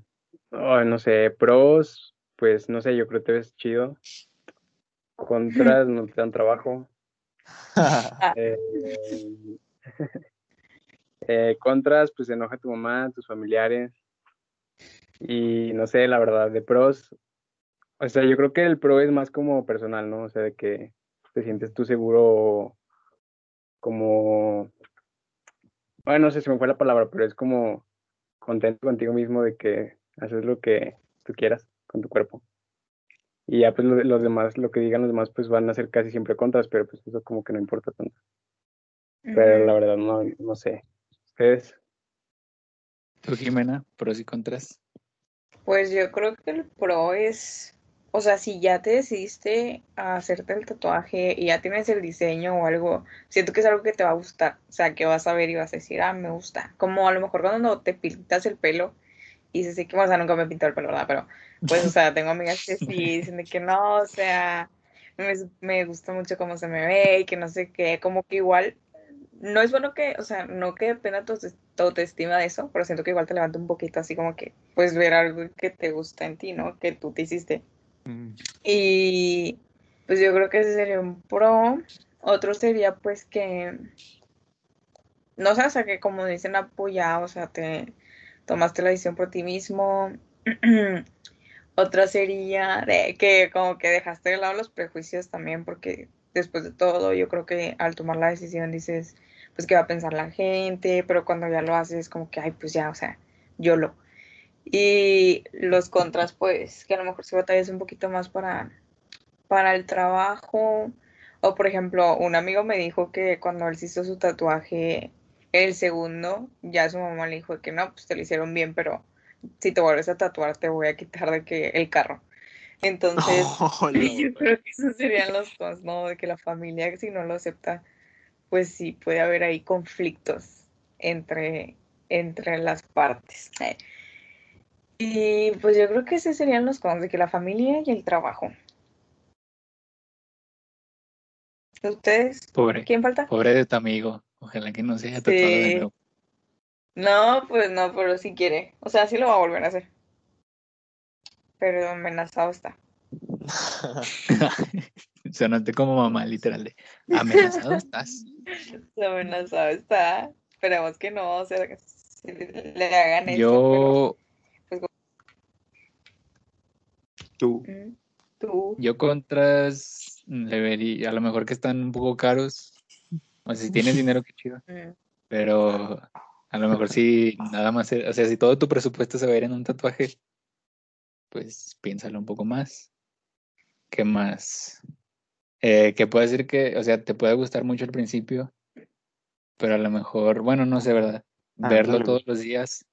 Speaker 4: ay, no sé, pros, pues no sé, yo creo que te ves chido. Contras, no te dan trabajo. Eh, eh, contras, pues se enoja tu mamá, tus familiares. Y no sé, la verdad, de pros, o sea, yo creo que el pro es más como personal, ¿no? O sea, de que te sientes tú seguro, como, bueno, no sé si me fue la palabra, pero es como contento contigo mismo de que haces lo que tú quieras con tu cuerpo. Y ya pues lo- los demás, lo que digan los demás, pues van a ser casi siempre contras, pero pues eso como que no importa tanto. Pero la verdad no, no sé. ¿Ustedes?
Speaker 1: Tú, Jimena, pros y contras.
Speaker 3: Pues yo creo que el pro es, o sea, si ya te decidiste a hacerte el tatuaje y ya tienes el diseño o algo, siento que es algo que te va a gustar, o sea, que vas a ver y vas a decir, ah, me gusta. Como a lo mejor cuando te pintas el pelo y dices, sí, que, o sea, nunca me he pintado el pelo, ¿verdad? Pero, pues, o sea, tengo amigas que sí dicen de que no, o sea, me, me gusta mucho cómo se me ve y que no sé qué, como que igual no es bueno que, o sea, no que dependa tu, tu autoestima de eso, pero siento que igual te levanta un poquito así como que, pues ver algo que te gusta en ti, ¿no? Que tú te hiciste.
Speaker 2: Mm,
Speaker 3: Y pues yo creo que ese sería un pro. Otro sería pues que, no sé, o sea, que como dicen apoyar, o sea, te tomaste la decisión por ti mismo. Otra sería de que como que dejaste de lado los prejuicios también, porque después de todo, yo creo que al tomar la decisión dices, pues qué va a pensar la gente, pero cuando ya lo haces es como que, ay, pues ya, o sea, yo lo. Y los contras, pues, que a lo mejor si batallas un poquito más para, para el trabajo. O por ejemplo, un amigo me dijo que cuando él se hizo su tatuaje, el segundo, ya su mamá le dijo que no, pues te lo hicieron bien, pero si te vuelves a tatuar te voy a quitar de que el carro. Entonces,
Speaker 2: Hola,
Speaker 3: yo creo que esos serían los cons, ¿no? De que la familia, si no lo acepta, pues sí, puede haber ahí conflictos entre, entre las partes. Y pues yo creo que esos serían los cons, de que la familia y el trabajo. ¿Ustedes?
Speaker 1: Pobre,
Speaker 3: ¿Quién falta?
Speaker 1: pobre de tu amigo. Ojalá que no se haya tatuado de
Speaker 3: Sí.
Speaker 1: nuevo.
Speaker 3: No, pues no, pero sí quiere. O sea, sí lo va a volver a hacer. Pero amenazado está.
Speaker 1: Sonaste como mamá, literal. de, Amenazado estás.
Speaker 3: Amenazado está. Esperemos que no, o sea, que si le hagan eso.
Speaker 1: Yo,
Speaker 2: Tú.
Speaker 3: pero, mm, tú.
Speaker 1: yo contras le vería, a lo mejor que están un poco caros. O sea, si tienes dinero, qué chido.
Speaker 3: mm,
Speaker 1: Pero a lo mejor si nada más, o sea, si todo tu presupuesto se va a ir en un tatuaje, pues piénsalo un poco más. ¿Qué más? Eh, que puede decir que, o sea, te puede gustar mucho al principio, pero a lo mejor, bueno, no sé, ¿verdad?
Speaker 2: Ah,
Speaker 1: Verlo todos los días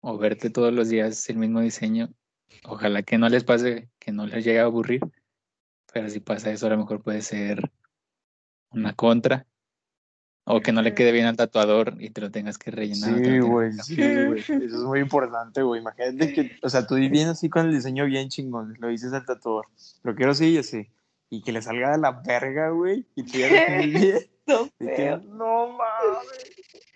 Speaker 1: o verte todos los días el mismo diseño. Ojalá que no les pase, que no les llegue a aburrir, pero si pasa eso, a lo mejor puede ser una contra. O que no le quede bien al tatuador y te lo tengas que rellenar.
Speaker 2: Sí, güey, sí, güey. Eso es muy importante, güey. Imagínate que, o sea, tú vienes así con el diseño bien chingón, lo dices al tatuador, lo quiero así y así, y que le salga de la verga, güey, y tú ya lo tienes bien.
Speaker 3: No,
Speaker 2: Y que, no mames,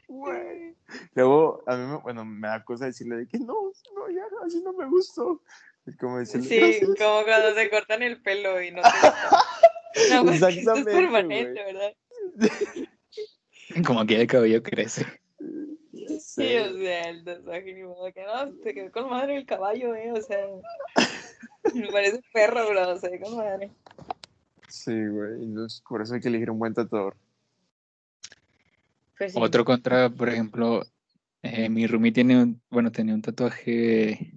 Speaker 2: güey. Luego, a mí, me, bueno, me da cosa decirle de que no, no, ya, así no me gustó. Es como decirle,
Speaker 3: Sí, como cuando se cortan el pelo y no te gusta. No, esto es
Speaker 2: Exactamente,
Speaker 3: permanente. ¿verdad?
Speaker 1: Como que el cabello crece.
Speaker 3: Sí, o sea, el tatuaje ni modo que no, te quedó con madre el caballo, eh, o sea, me parece perro, bro, o sea, con madre.
Speaker 2: Sí, güey, entonces por eso hay que elegir un buen tatuador.
Speaker 3: Pues sí.
Speaker 1: Otro contra, por ejemplo, eh, mi roomie tiene un, bueno, tenía un tatuaje,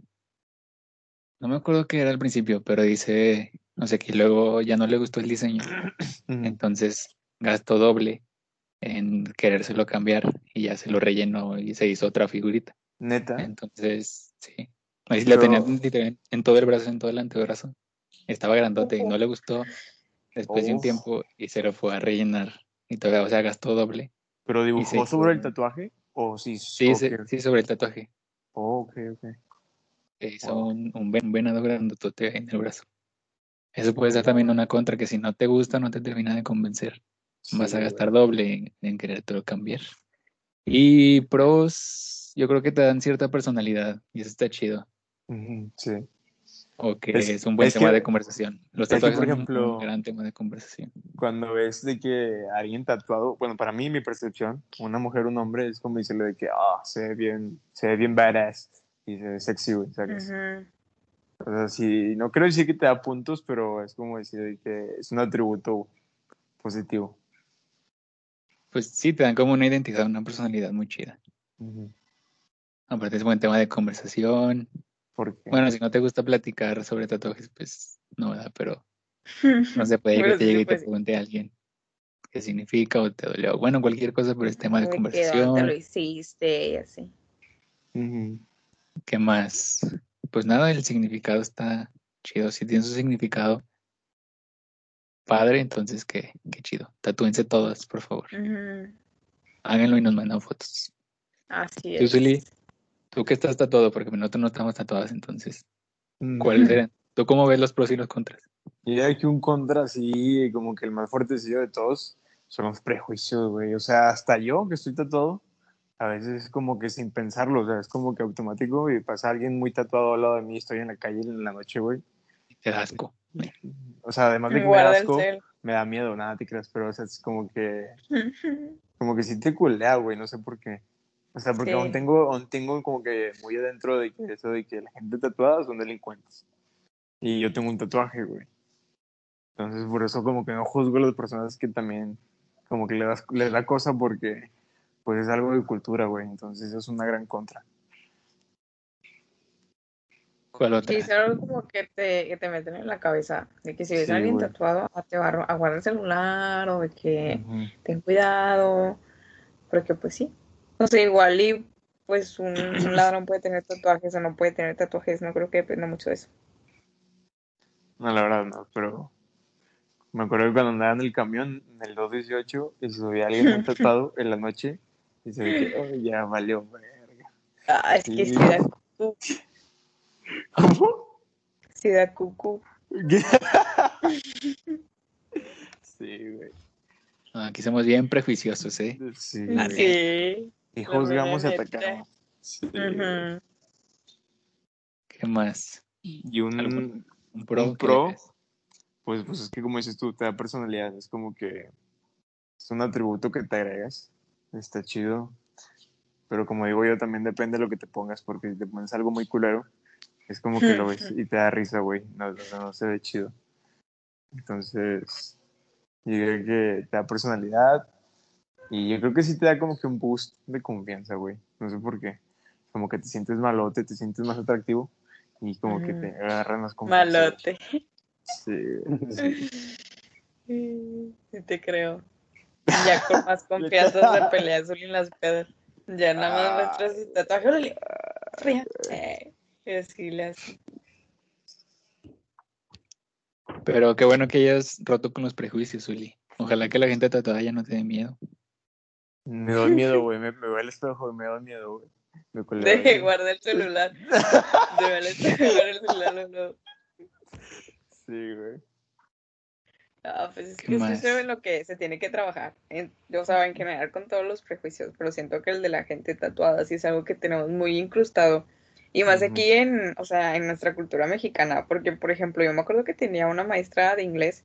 Speaker 1: no me acuerdo qué era al principio, pero dice, no sé, que luego ya no le gustó el diseño, entonces gastó doble en querérselo cambiar y ya se lo rellenó y se hizo otra figurita.
Speaker 2: Neta.
Speaker 1: Entonces, sí. Ahí sí la tenía
Speaker 2: Pero-
Speaker 1: literal en todo el brazo, en todo el antebrazo. Estaba grandote y no le gustó después de un tiempo y se lo fue a rellenar. Y todavía, o sea, gastó doble.
Speaker 2: ¿Pero dibujó
Speaker 1: se hizo-
Speaker 2: sobre el tatuaje? ¿O sí?
Speaker 1: Sí,
Speaker 2: ok,
Speaker 1: sí, sí, sobre el tatuaje.
Speaker 2: Oh, ok, ok.
Speaker 1: Se hizo un, un venado grandotote en el brazo. Eso puede ser también una contra, que si no te gusta, no te termina de convencer. Vas
Speaker 2: Sí,
Speaker 1: a
Speaker 2: güey.
Speaker 1: gastar doble en, en querértelo cambiar. Y pros, yo creo que te dan cierta personalidad y eso está chido.
Speaker 2: Sí.
Speaker 1: O que
Speaker 2: Es-
Speaker 1: es, un buen
Speaker 2: es
Speaker 1: tema
Speaker 2: que-
Speaker 1: de conversación. Los
Speaker 2: es que,
Speaker 1: tatuajes
Speaker 2: por
Speaker 1: son un-
Speaker 2: ejemplo,
Speaker 1: gran tema de conversación.
Speaker 2: Cuando ves de que alguien tatuado, bueno, para mí, mi percepción, una mujer, un hombre, es como decirle de que, ah, se ve bien, se ve bien badass y se ve sexy, ¿sabes?
Speaker 3: Ujú.
Speaker 2: O sea, sí, no quiero decir que te da puntos, pero es como decir de que es un atributo positivo.
Speaker 1: Pues sí, te dan como una identidad, una personalidad muy chida.
Speaker 2: Ujú.
Speaker 1: Aparte es buen tema de conversación.
Speaker 2: Porque,
Speaker 1: Bueno, si no te gusta platicar sobre tatuajes, pues no, ¿verdad? Pero no se puede que te
Speaker 3: sí
Speaker 1: llegue y te pregunte a alguien qué significa o te dolió. Bueno, cualquier cosa, pero es tema de conversación.
Speaker 3: te lo hiciste y así.
Speaker 1: ¿Qué más? Pues nada, el significado está chido. Si tiene su significado padre, entonces qué, qué chido. Tatúense todas, por favor.
Speaker 3: Ujú.
Speaker 1: Háganlo y nos mandan fotos.
Speaker 3: Así
Speaker 1: Tú,
Speaker 3: es.
Speaker 1: Zuli, tú que estás tatuado, porque nosotros no estamos tatuadas, entonces. ¿cuáles eran? ¿Tú cómo ves los pros y los contras?
Speaker 2: Y hay que un contra así, como que el más fuertecillo de todos, son los prejuicios, güey. O sea, hasta yo que estoy tatuado, a veces es como que sin pensarlo, o sea, es como que automático y pasa alguien muy tatuado al lado de mí, estoy en la calle en la noche, güey.
Speaker 1: Te da asco.
Speaker 2: O sea, además de que me
Speaker 3: Guarda
Speaker 2: da
Speaker 3: el
Speaker 2: asco, me da miedo, nada te creas, pero o sea, es como que, como que sí te culea, güey, no sé por qué. O sea, porque
Speaker 3: Sí.
Speaker 2: aún tengo, aún tengo como que muy adentro de que eso de que la gente tatuada son delincuentes. Y yo tengo un tatuaje, güey. Entonces, por eso como que no juzgo a las personas que también como que les da, les da cosa porque pues es algo de cultura, güey. Entonces, eso es una gran contra.
Speaker 1: ¿Cuál otra?
Speaker 3: Sí, es algo como que te, que te meten en la cabeza, de que si ves
Speaker 2: Sí,
Speaker 3: a alguien
Speaker 2: güey.
Speaker 3: tatuado, ah, te va a a guardar el celular o de que
Speaker 2: Ujú.
Speaker 3: ten cuidado, porque pues sí. No sé, igual y pues un, un ladrón puede tener tatuajes o no puede tener tatuajes, no creo que dependa mucho de eso.
Speaker 2: No, la verdad no, pero me acuerdo que cuando andaba en el camión, en el 218, y subía alguien muy tatuado en la noche, y se ve que, oh, ya valió, verga.
Speaker 3: Ah, es que
Speaker 2: Sí.
Speaker 3: sí da cucú,
Speaker 2: ¿Cómo?
Speaker 3: sí da cucú.
Speaker 2: Sí, güey.
Speaker 1: Aquí somos bien prejuiciosos, ¿eh?
Speaker 2: Sí.
Speaker 3: Sí.
Speaker 2: Y juzgamos y atacamos. Sí.
Speaker 1: ¿Qué más?
Speaker 2: Y un,
Speaker 1: ¿Algún- ¿Un pro?
Speaker 2: Un
Speaker 1: ¿Qué
Speaker 2: pro? pues, pues es que como dices tú, te da personalidad, es como que es un atributo que te agregas, está chido, pero como digo yo, también depende de lo que te pongas, porque si te pones algo muy culero, es como que lo ves y te da risa, güey, no, no, no se ve chido. Entonces, yo creo que te da personalidad y yo creo que sí te da como que un boost de confianza, güey, no sé por qué, como que te sientes malote, te sientes más atractivo y como que te agarran más confianza.
Speaker 3: Malote.
Speaker 2: Sí, sí.
Speaker 3: Sí, te creo. Ya con más confianza se pelea azul en las pedas. Ya nada más
Speaker 2: Ah.
Speaker 3: muestras su tatuaje. órale, fría. Eh, hace.
Speaker 1: Pero qué bueno que hayas roto con los prejuicios, Uli. Ojalá que la gente tatuada ya no te dé miedo.
Speaker 2: Me da miedo, güey. Me, me veo al espejo y me da miedo, güey. Me coleo
Speaker 3: De
Speaker 2: ahí.
Speaker 3: guardar el celular. De guardar el celular, no, no.
Speaker 2: Sí, güey.
Speaker 3: Ah, pues es
Speaker 1: ¿Qué
Speaker 3: que es eso en lo que se tiene que trabajar. En, o sea, en general con todos los prejuicios, pero siento que el de la gente tatuada sí es algo que tenemos muy incrustado. Y más aquí en, o sea, en nuestra cultura mexicana, porque por ejemplo, yo me acuerdo que tenía una maestra de inglés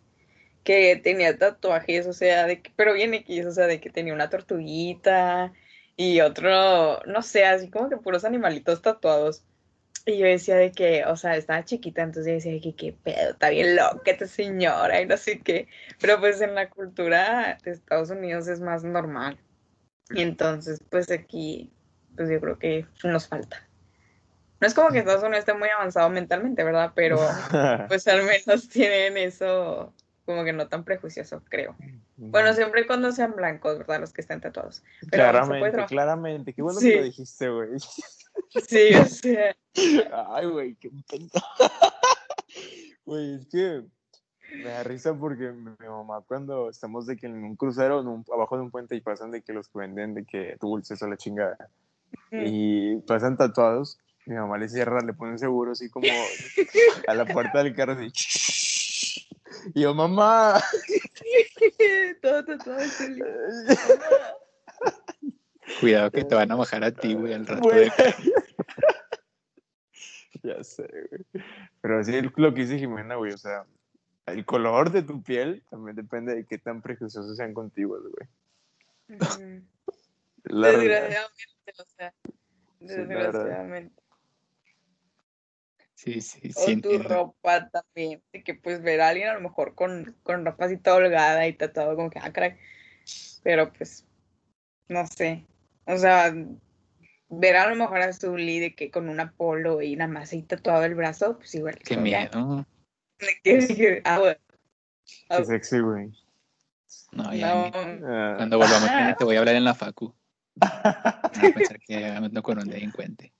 Speaker 3: que tenía tatuajes, o sea, de que, pero bien X, o sea, de que tenía una tortuguita y otro, no sé, así como que puros animalitos tatuados. Y yo decía de que, o sea, estaba chiquita, entonces yo decía de que qué pedo, está bien loca esta señora y no sé qué. Pero pues en la cultura de Estados Unidos es más normal. Y entonces, pues aquí, pues yo creo que nos falta. No es como que Estados Unidos esté muy avanzado mentalmente, ¿verdad? Pero pues al menos tienen eso como que no tan prejuicioso, creo. Bueno, siempre y cuando sean blancos, ¿verdad? Los que están tatuados. Pero
Speaker 2: claramente, claramente. Qué bueno
Speaker 3: Sí.
Speaker 2: que lo dijiste, güey.
Speaker 3: Sí, o sea.
Speaker 2: Ay, güey, qué. Güey, es que me da risa porque mi, mamá cuando estamos de que en un crucero, en un- abajo de un puente y pasan de que los que venden de que dulces o la chingada y pasan tatuados, mi mamá le cierra, le pone un seguro así como a la puerta del carro así. Y yo, mamá.
Speaker 3: Todo es feliz.
Speaker 1: Cuidado que te van a bajar a ti, güey, al rato. De-
Speaker 2: ya sé, güey. Pero sí, lo que dice Jimena, güey, o sea, el color de tu piel también depende de qué tan prejuiciosos sean contigo, güey.
Speaker 3: Desgraciadamente, o sea. Desgraciadamente.
Speaker 1: Sí, sí,
Speaker 3: O
Speaker 1: sí.
Speaker 3: tu
Speaker 1: entiendo.
Speaker 3: ropa también. De que pues ver a alguien a lo mejor con, con ropa así toda holgada y tatuado como que, ah, caray. Pero pues, no sé. O sea, ver a lo mejor a Zully de que con una polo y nada más ahí tatuado el brazo, pues igual.
Speaker 1: Qué miedo.
Speaker 3: que- de que, ah, bueno. Ah,
Speaker 2: Qué sexy, güey.
Speaker 1: No, ya
Speaker 3: no.
Speaker 2: Ah,
Speaker 1: Cuando volvamos mañana te voy a hablar en la facu. Van a pensar que ando con un delincuente.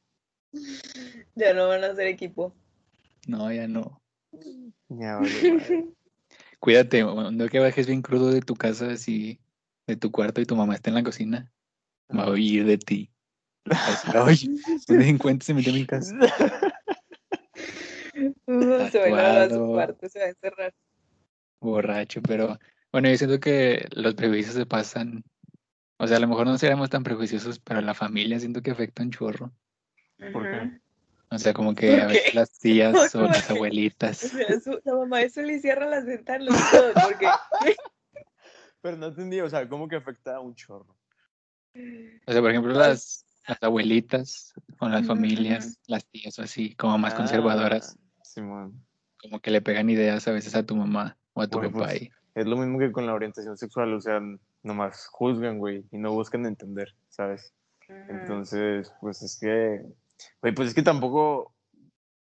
Speaker 3: Ya no van a ser equipo.
Speaker 1: No, ya no.
Speaker 2: ya, vale.
Speaker 1: Cuídate, cuando que bajes bien crudo de tu casa, así, de tu cuarto y tu mamá está en la cocina, va a oír de ti. Ay, un delincuente se metió en mi casa.
Speaker 3: Se va a ir a su cuarto, se va a encerrar.
Speaker 1: borracho, pero bueno, yo siento que los prejuicios se pasan, o sea, a lo mejor no seremos tan prejuiciosos, pero la familia siento que afecta un chorro.
Speaker 2: ¿Por qué?
Speaker 1: O sea, como que
Speaker 3: ¿Por
Speaker 1: a veces las tías o
Speaker 3: ¿Por
Speaker 1: las?
Speaker 3: O
Speaker 1: abuelitas,
Speaker 3: sea, su- la mamá de Zully cierra las ventanas y todo, porque
Speaker 2: Pero no entendí, o sea, ¿cómo que afecta a un chorro?
Speaker 1: o sea, por ejemplo, las, las abuelitas con las familias, las tías o así, como más
Speaker 2: Ah,
Speaker 1: conservadoras,
Speaker 2: Simón.
Speaker 1: como que le pegan ideas a veces a tu mamá o a tu papá
Speaker 2: pues,
Speaker 1: y
Speaker 2: Es lo mismo que con la orientación sexual, o sea, nomás juzgan, güey, y no buscan entender, ¿sabes? Entonces, pues es que, güey, pues es que tampoco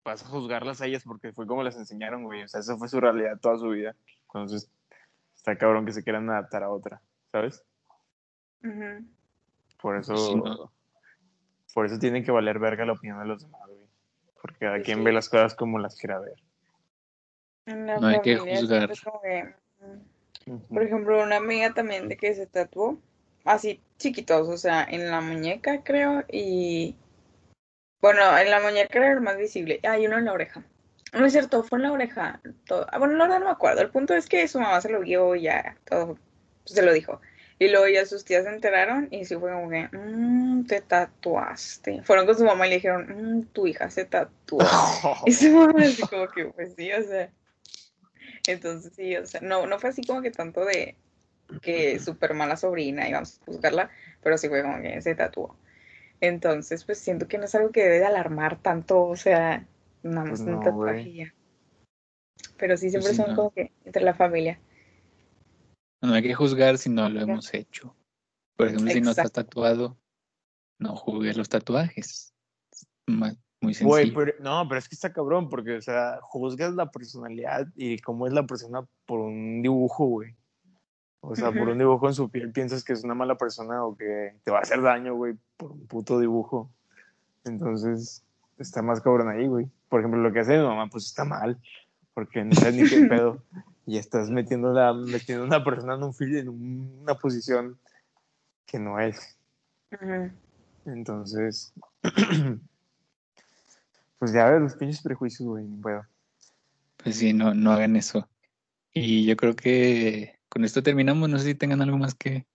Speaker 2: vas a juzgarlas a ellas porque fue como las enseñaron, güey. O sea, esa fue su realidad toda su vida. Entonces, está cabrón que se quieran adaptar a otra, ¿sabes? Por eso,
Speaker 1: Sí, no.
Speaker 2: por eso tiene que valer verga la opinión de los demás, güey. Porque cada
Speaker 3: Pues
Speaker 2: quien
Speaker 3: sí.
Speaker 2: ve las cosas como las quiera ver.
Speaker 1: No hay que juzgar.
Speaker 3: que, mm, Por ejemplo, una amiga también de que se tatuó así chiquitos, o sea, en la muñeca creo y bueno, en la muñeca era el más visible, hay uno en la oreja. No es cierto, fue en la oreja. todo- ah, Bueno, la verdad no me acuerdo. El punto es que su mamá se lo vio y ya todo pues, se lo dijo. Y luego ya sus tías se enteraron y sí fue como que, "Mm, te tatuaste. Fueron con su mamá y le dijeron, "Mm, tu hija se tatuó. Y su mamá así como que, pues sí, o sea. Entonces sí, o sea, no, no fue así como que tanto de que súper mala sobrina y vamos a juzgarla, pero sí fue como que se tatuó. Entonces, pues siento que no es algo que debe de alarmar tanto, o sea, nada más
Speaker 2: Pues
Speaker 3: un
Speaker 2: no,
Speaker 3: tatuaje ya. Pero sí, siempre
Speaker 1: sí,
Speaker 3: son
Speaker 1: no.
Speaker 3: como que entre la familia.
Speaker 1: No hay que juzgar si no lo hemos hecho. Por ejemplo, si no estás tatuado, no juzgues los tatuajes. Muy
Speaker 2: Güey,
Speaker 1: sencillo.
Speaker 2: pero, no, pero es que está cabrón, porque, o sea, juzgas la personalidad y cómo es la persona por un dibujo, güey. O sea, por un dibujo en su piel piensas que es una mala persona o que te va a hacer daño, güey, por un puto dibujo. Entonces, está más cabrón ahí, güey. Por ejemplo, lo que hace mi mamá, pues está mal, porque no sabes ni qué pedo. Y estás metiendo, la, metiendo a una persona en, un, en una posición que no es. Entonces, pues ya ves los pinches prejuicios, güey, no puedo.
Speaker 1: Pues sí, no, no hagan eso. Y yo creo que con esto terminamos. No sé si tengan algo más que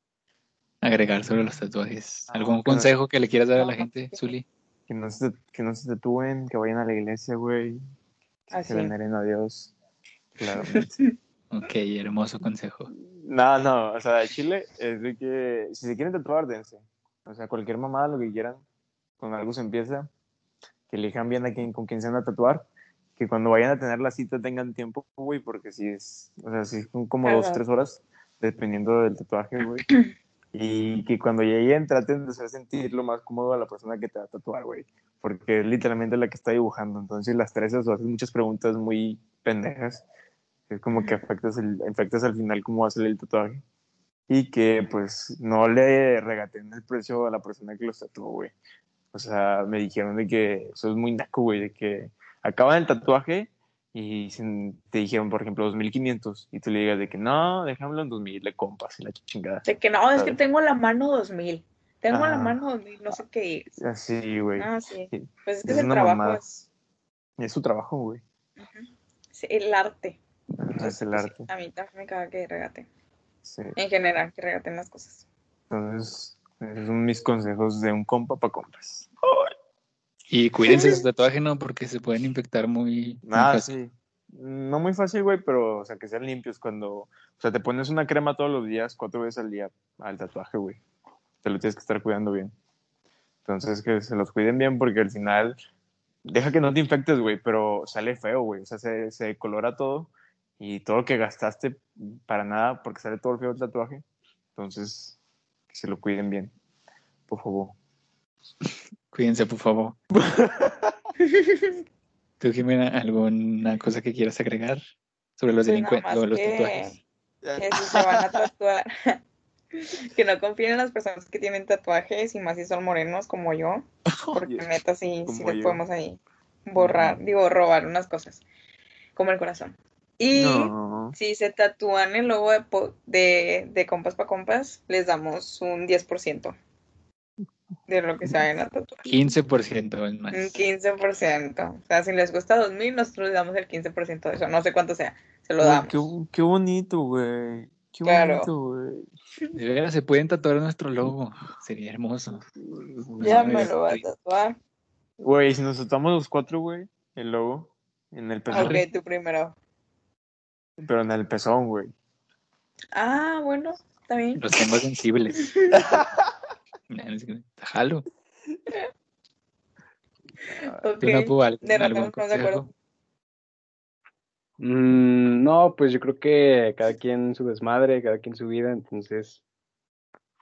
Speaker 1: agregar sobre los tatuajes. ¿Algún consejo que le quieras dar a la
Speaker 3: No,
Speaker 1: gente. Zuli?
Speaker 2: Que no se, que no se tatúen, que vayan a la iglesia, güey,
Speaker 3: Así.
Speaker 2: que veneren a Dios. Claramente.
Speaker 1: Ok, hermoso consejo.
Speaker 2: No, no, o sea, de Chile es de que si se quieren tatuar, dense. O sea, cualquier mamada, lo que quieran, con algo se empieza. Que elijan bien a quién, con quién se van a tatuar. Que cuando vayan a tener la cita tengan tiempo, güey, porque si es, o sea, si son como dos,
Speaker 3: Ajá.
Speaker 2: tres horas, dependiendo del tatuaje, güey. Y que cuando lleguen traten de hacer sentir lo más cómodo a la persona que te va a tatuar, güey. Porque es literalmente la que está dibujando. Entonces, las tres o hacen muchas preguntas muy pendejas. Es como que afectas, el, afectas al final cómo va a salir el tatuaje. Y que, pues, no le regaten el precio a la persona que los tatuó, güey. O sea, me dijeron de que eso es muy naco, güey, de que acaban el tatuaje y te dijeron, por ejemplo, 2500 y tú le digas de que no, déjamelo en 2000, le compas y la chingada.
Speaker 3: De que no, es que
Speaker 2: ¿Sabes?
Speaker 3: tengo la mano 2000. Tengo la
Speaker 2: Ajá.
Speaker 3: mano 2000, no sé qué.
Speaker 2: Así, güey.
Speaker 3: Ah, sí.
Speaker 2: Sí.
Speaker 3: Pues es que
Speaker 2: Es
Speaker 3: es el trabajo,
Speaker 2: mamada.
Speaker 3: es,
Speaker 2: Es su trabajo, güey.
Speaker 3: ujú, es el arte. Entonces,
Speaker 2: Es el
Speaker 3: pues,
Speaker 2: arte.
Speaker 3: a mí también me caga que regaten.
Speaker 2: Sí.
Speaker 3: En general, que regaten las cosas.
Speaker 2: Entonces, esos son mis consejos de un compa para compas.
Speaker 1: Y cuídense de su tatuaje, ¿no? Porque se pueden infectar muy, muy
Speaker 2: Ah,
Speaker 1: fácil.
Speaker 2: sí. No muy fácil, güey, pero, o sea, que sean limpios cuando, o sea, te pones una crema todos los días, cuatro veces al día al tatuaje, güey. Te lo tienes que estar cuidando bien. Entonces, que se los cuiden bien porque al final, deja que no te infectes, güey, pero sale feo, güey. O sea, se, se colora todo y todo lo que gastaste para nada porque sale todo el feo el tatuaje. Entonces, que se lo cuiden bien, por favor.
Speaker 1: Cuídense, por favor. ¿Tú, Jimena, alguna cosa que quieras agregar sobre los
Speaker 3: Pues
Speaker 1: delincuentes o los
Speaker 3: que-
Speaker 1: tatuajes?
Speaker 3: Que si se van a tatuar, que no confíen en las personas que tienen tatuajes y más si son morenos como yo, porque
Speaker 2: Oye,
Speaker 3: neta sí, sí
Speaker 2: yo.
Speaker 3: podemos ahí borrar, digo, robar unas cosas, como el corazón. Y
Speaker 2: No.
Speaker 3: si se tatúan el logo de, de, de compas pa' compas, les damos un 10% de lo que se vayan a tatuar.
Speaker 1: 15% es más.
Speaker 3: Un 15%. O sea, si les cuesta 2000, nosotros les damos el 15% de eso. No sé cuánto sea, se lo damos.
Speaker 2: Qué, qué bonito, güey. Qué
Speaker 3: Claro.
Speaker 2: bonito, güey.
Speaker 1: De veras, se pueden tatuar nuestro logo. Sería hermoso.
Speaker 3: Ya me lo voy a tatuar.
Speaker 2: Güey, si nos tatuamos los cuatro, güey, el logo en el pezón.
Speaker 3: Ok, tú primero.
Speaker 2: pero en el pezón, güey.
Speaker 3: Ah, bueno, está bien.
Speaker 1: Los tengo sensibles. Jalo.
Speaker 3: Ok.
Speaker 1: ¿Tú, Napu, al-
Speaker 3: De rato
Speaker 1: algún consejo?
Speaker 4: Mm, no, pues yo creo que cada quien su desmadre, cada quien su vida, entonces,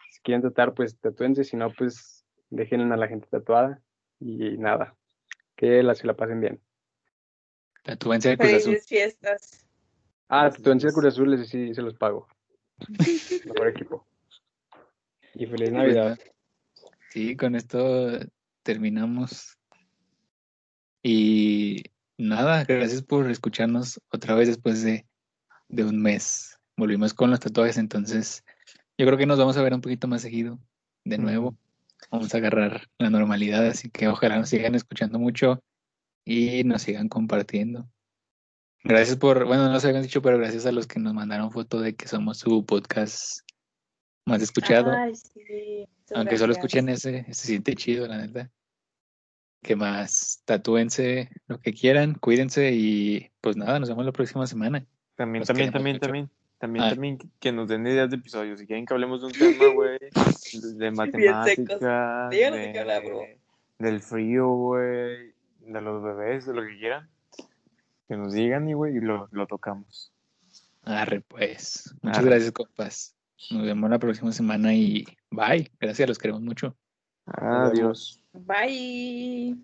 Speaker 4: si quieren tatuar, pues tatúense, si no, pues dejen a la gente tatuada y nada, que la, se la pasen bien.
Speaker 1: Tatúense de Cruz Azul.
Speaker 3: Felices fiestas.
Speaker 4: Ah, tatúense de. Cruz Azul, ese sí se los pago. Mejor equipo. Y feliz Navidad.
Speaker 1: Sí, con esto terminamos. Y nada, gracias por escucharnos otra vez después de, de un mes. Volvimos con los tatuajes, entonces yo creo que nos vamos a ver un poquito más seguido de nuevo. Vamos a agarrar la normalidad, así que ojalá nos sigan escuchando mucho y nos sigan compartiendo. Gracias por, bueno, no se habían dicho, pero gracias a los que nos mandaron foto de que somos su podcast más escuchado.
Speaker 3: Ay, sí. muchas
Speaker 1: Aunque solo escuchen ese, se siente chido, la neta. ¿Qué más? Tatúense lo que quieran, cuídense y pues nada, nos vemos la próxima semana.
Speaker 2: También, también, también,
Speaker 1: mucho.
Speaker 2: también. También,
Speaker 1: Ah.
Speaker 2: también que- que nos den ideas de episodios. Si quieren que hablemos de un tema, güey, de matemáticas,
Speaker 3: de hablar, bro.
Speaker 2: del frío, güey, de los bebés, de lo que quieran. Que nos digan y, güey, y lo, lo tocamos.
Speaker 1: Arre, pues. Muchas
Speaker 2: Arre.
Speaker 1: gracias, compas. Nos vemos la próxima semana y bye. Gracias, los queremos mucho.
Speaker 2: Adiós.
Speaker 3: Bye.